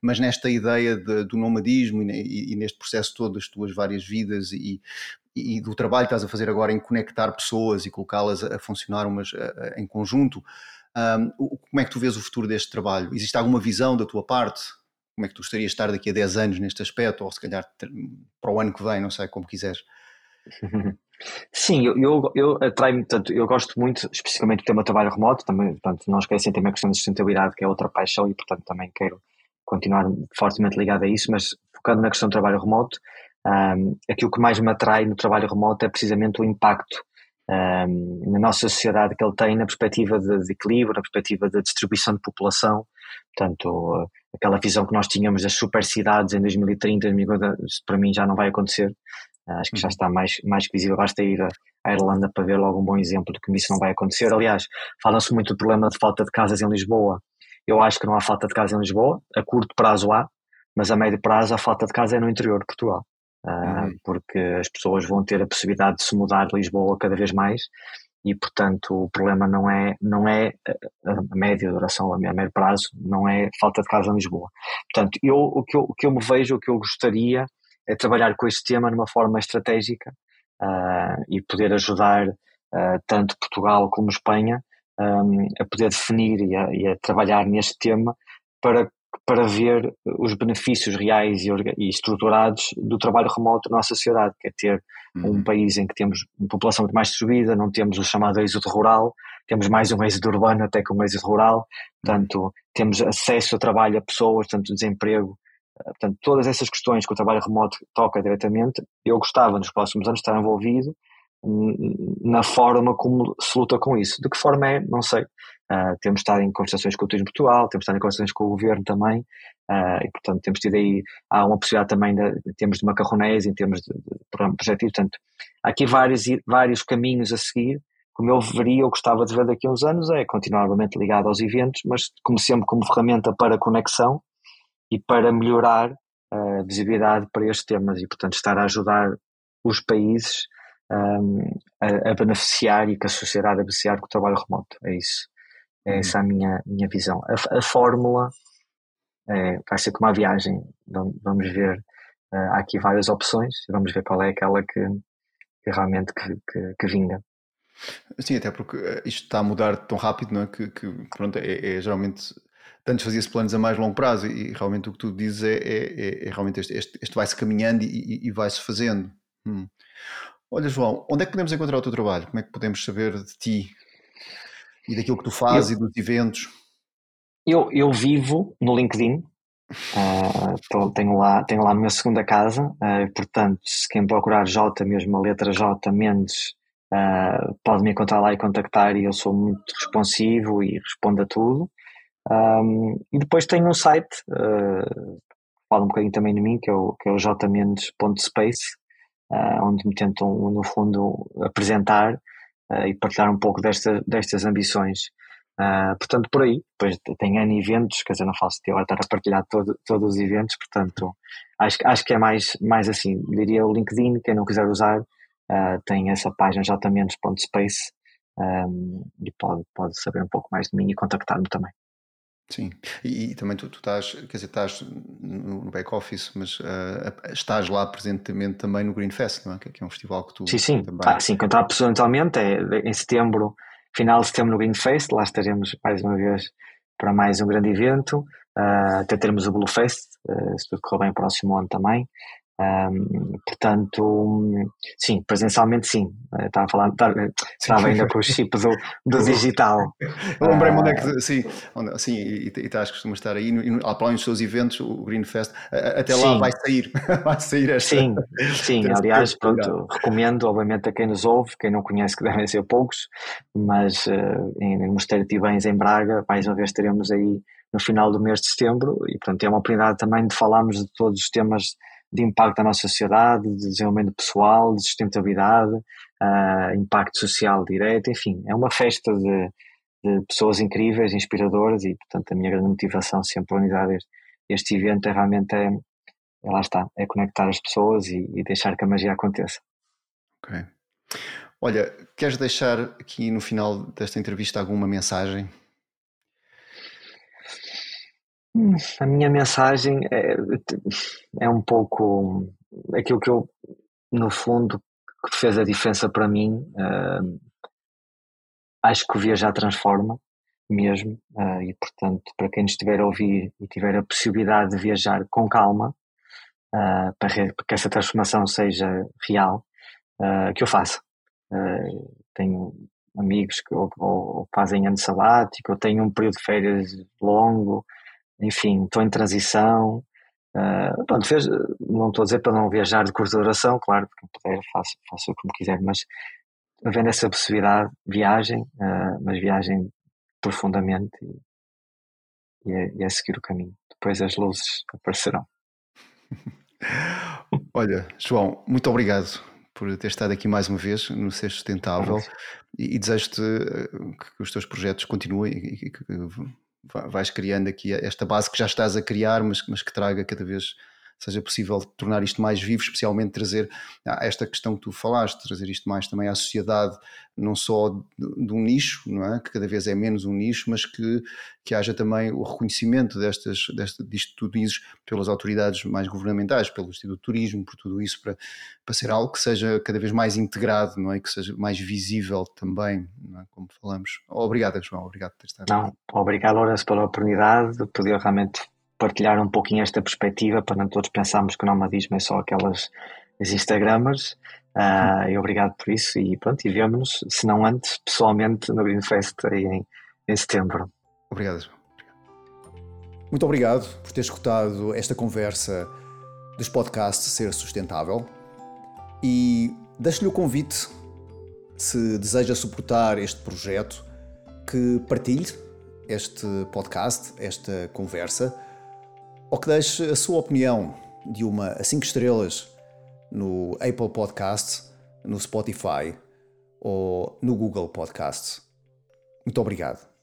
mas nesta ideia de, do nomadismo e, e, neste processo todo das tuas várias vidas e, e, do trabalho que estás a fazer agora em conectar pessoas e colocá-las a, a, funcionar umas a, em conjunto, um, como é que tu vês o futuro deste trabalho? Existe alguma visão da tua parte? Como é que tu gostarias de estar daqui a 10 anos neste aspecto, ou se calhar para o ano que vem, não sei, como quiseres? Sim, eu, eu, eu atrai-me, portanto, eu gosto muito, especificamente do tema trabalho remoto, também, portanto, não esquecem também a questão da sustentabilidade, que é outra paixão, e portanto também quero continuar fortemente ligado a isso, mas focando na questão do trabalho remoto, um, aquilo que mais me atrai no trabalho remoto é precisamente o impacto um, na nossa sociedade que ele tem, na perspectiva de, de, equilíbrio, na perspectiva de distribuição de população. Portanto, aquela visão que nós tínhamos das super cidades em 2030, 2050, para mim já não vai acontecer. Acho que já uhum. está mais, mais que visível. Basta ir à Irlanda para ver logo um bom exemplo de que isso não vai acontecer. Aliás, fala-se muito do problema de falta de casas em Lisboa. Eu acho que não há falta de casas em Lisboa. A curto prazo há, mas a médio prazo a falta de casa é no interior de Portugal. Uh, porque as pessoas vão ter a possibilidade de se mudar de Lisboa cada vez mais e portanto o problema não é não é a média duração a médio prazo não é falta de casa em Lisboa portanto eu o que eu, o que eu me vejo o que eu gostaria é trabalhar com este tema numa forma estratégica uh, e poder ajudar uh, tanto Portugal como Espanha um, a poder definir e a, e a, trabalhar neste tema para, para ver os benefícios reais e, e, estruturados do trabalho remoto na nossa sociedade, que é ter uhum. um país em que temos uma população muito mais distribuída, não temos o chamado êxodo rural, temos mais um êxodo urbano até que um êxodo rural, portanto, temos acesso a trabalho a pessoas, tanto desemprego, Portanto, todas essas questões que o trabalho remoto toca diretamente, eu gostava nos próximos anos estar envolvido na forma como se luta com isso. De que forma é, não sei. Uh, temos estado em conversações com o Turismo Portugal, temos estado em conversações com o Governo também, uh, e portanto temos tido aí, há uma possibilidade também de, de termos de macarronese, em termos de, de programa projetivo, portanto, há aqui vários, vários caminhos a seguir, como eu veria, eu gostava de ver daqui a uns anos, é continuar novamente ligado aos eventos, mas como sempre como ferramenta para conexão, e para melhorar a visibilidade para estes temas e, portanto, estar a ajudar os países um, a, a, beneficiar e que a sociedade a beneficiar com o trabalho remoto. É isso. É uhum. essa a minha, minha visão. A, a fórmula é, vai ser como uma viagem. Vamos ver. Uh, há aqui várias opções. Vamos ver qual é aquela que, que realmente que, que, que vinga. Sim, até porque eh, isto está a mudar tão rápido, não é? Que, que pronto, é, é geralmente antes fazia-se planos a mais longo prazo e, realmente o que tu dizes é, é, é, é realmente este, este, este vai-se caminhando e, e, e vai-se fazendo. Hum. Olha, João, onde é que podemos encontrar o teu trabalho? Como é que podemos saber de ti e daquilo que tu fazes eu, e dos eventos? Eu, eu vivo no LinkedIn, uh, tenho, lá, tenho lá a minha segunda casa, uh, portanto, se quem procurar J, mesmo a letra J, Mendes, uh, pode me encontrar lá e contactar e eu sou muito responsivo e respondo a tudo. Um, e depois tenho um site, uh, fala um bocadinho também de mim, que é o, que é o jmendes.space, uh, onde me tentam, no fundo, apresentar uh, e partilhar um pouco desta, destas ambições. Uh, portanto, por aí, depois tem N eventos, quer dizer, não faço de agora estar a partilhar todo, todos os eventos, portanto, acho, acho que é mais, mais assim, diria o LinkedIn, quem não quiser usar, uh, tem essa página jmendes.space um, e pode, pode saber um pouco mais de mim e contactar-me também. Sim, e, e, também tu, tu, estás, quer dizer, estás no back-office, mas uh, estás lá presentemente também no Green Fest, não é? Que, é um festival que tu Sim, sim, também... ah, sim, encontrar pessoalmente é em setembro, final de setembro no Green Fest, lá estaremos mais uma vez para mais um grande evento, uh, até termos o Blue Fest, uh, se tudo correr bem próximo ano também, um, portanto, sim, presencialmente sim. Estava a falar, estava ainda com o chip do, do digital. Lembrei-me onde é que, sim, onde, sim e, e estás costuma estar aí, para além dos seus eventos, o Green Fest, até lá sim. vai sair, vai sair esta. Sim, sim, aliás, pronto, recomendo, obviamente, a quem nos ouve, quem não conhece, que devem ser poucos, mas uh, em, em Mosteiro de Bens, em Braga, mais uma vez estaremos aí no final do mês de setembro, e portanto é uma oportunidade também de falarmos de todos os temas de impacto na nossa sociedade, de desenvolvimento pessoal, de sustentabilidade, uh, impacto social direto, enfim, é uma festa de, de, pessoas incríveis, inspiradoras e, portanto, a minha grande motivação sempre para unidade este, este evento é realmente, é, é, lá está, é conectar as pessoas e, e deixar que a magia aconteça. Ok. Olha, queres deixar aqui no final desta entrevista alguma mensagem a minha mensagem é, é um pouco aquilo que eu, no fundo, que fez a diferença para mim. Uh, acho que o viajar transforma mesmo, uh, e portanto, para quem estiver a ouvir e tiver a possibilidade de viajar com calma, uh, para, que essa transformação seja real, que eu faça. tenho amigos que ou, ou fazem ano sabático, ou tenho um período de férias longo, enfim, estou em transição. Uh, pronto, fez, não estou a dizer para não viajar de curta duração, claro, porque puder faço, faço como quiser, mas havendo essa possibilidade, viagem, uh, mas viagem profundamente e, e, é, e é seguir o caminho. Depois as luzes aparecerão. Olha, João, muito obrigado por ter estado aqui mais uma vez no Ser Sustentável e, e desejo-te eh, que os teus projetos continuem e que vais criando aqui esta base que já estás a criar, mas, mas que traga cada vez seja possível tornar isto mais vivo, especialmente trazer ah, esta questão que tu falaste, trazer isto mais também à sociedade, não só de, de um nicho, não é? que cada vez é menos um nicho, mas que, que haja também o reconhecimento destas, desta, disto tudo isso pelas autoridades mais governamentais, pelo Instituto de Turismo, por tudo isso, para, para ser algo que seja cada vez mais integrado, não é? que seja mais visível também, é? como falamos. Obrigado, João, obrigado por ter estado Não. Obrigado, Lourenço, pela oportunidade de poder realmente partilhar um pouquinho esta perspectiva para não todos pensarmos que o nomadismo é só aquelas as Instagramers. Uh, e obrigado por isso e pronto, e vemos-nos, se não antes, pessoalmente no Greenfest em, em setembro. Obrigado. Muito obrigado por ter escutado esta conversa dos podcasts Ser Sustentável e deixo-lhe o convite, se deseja suportar este projeto, que partilhe este podcast, esta conversa ou que deixe a sua opinião de uma a 5 estrelas no Apple Podcasts, no Spotify ou no Google Podcasts. Muito obrigado.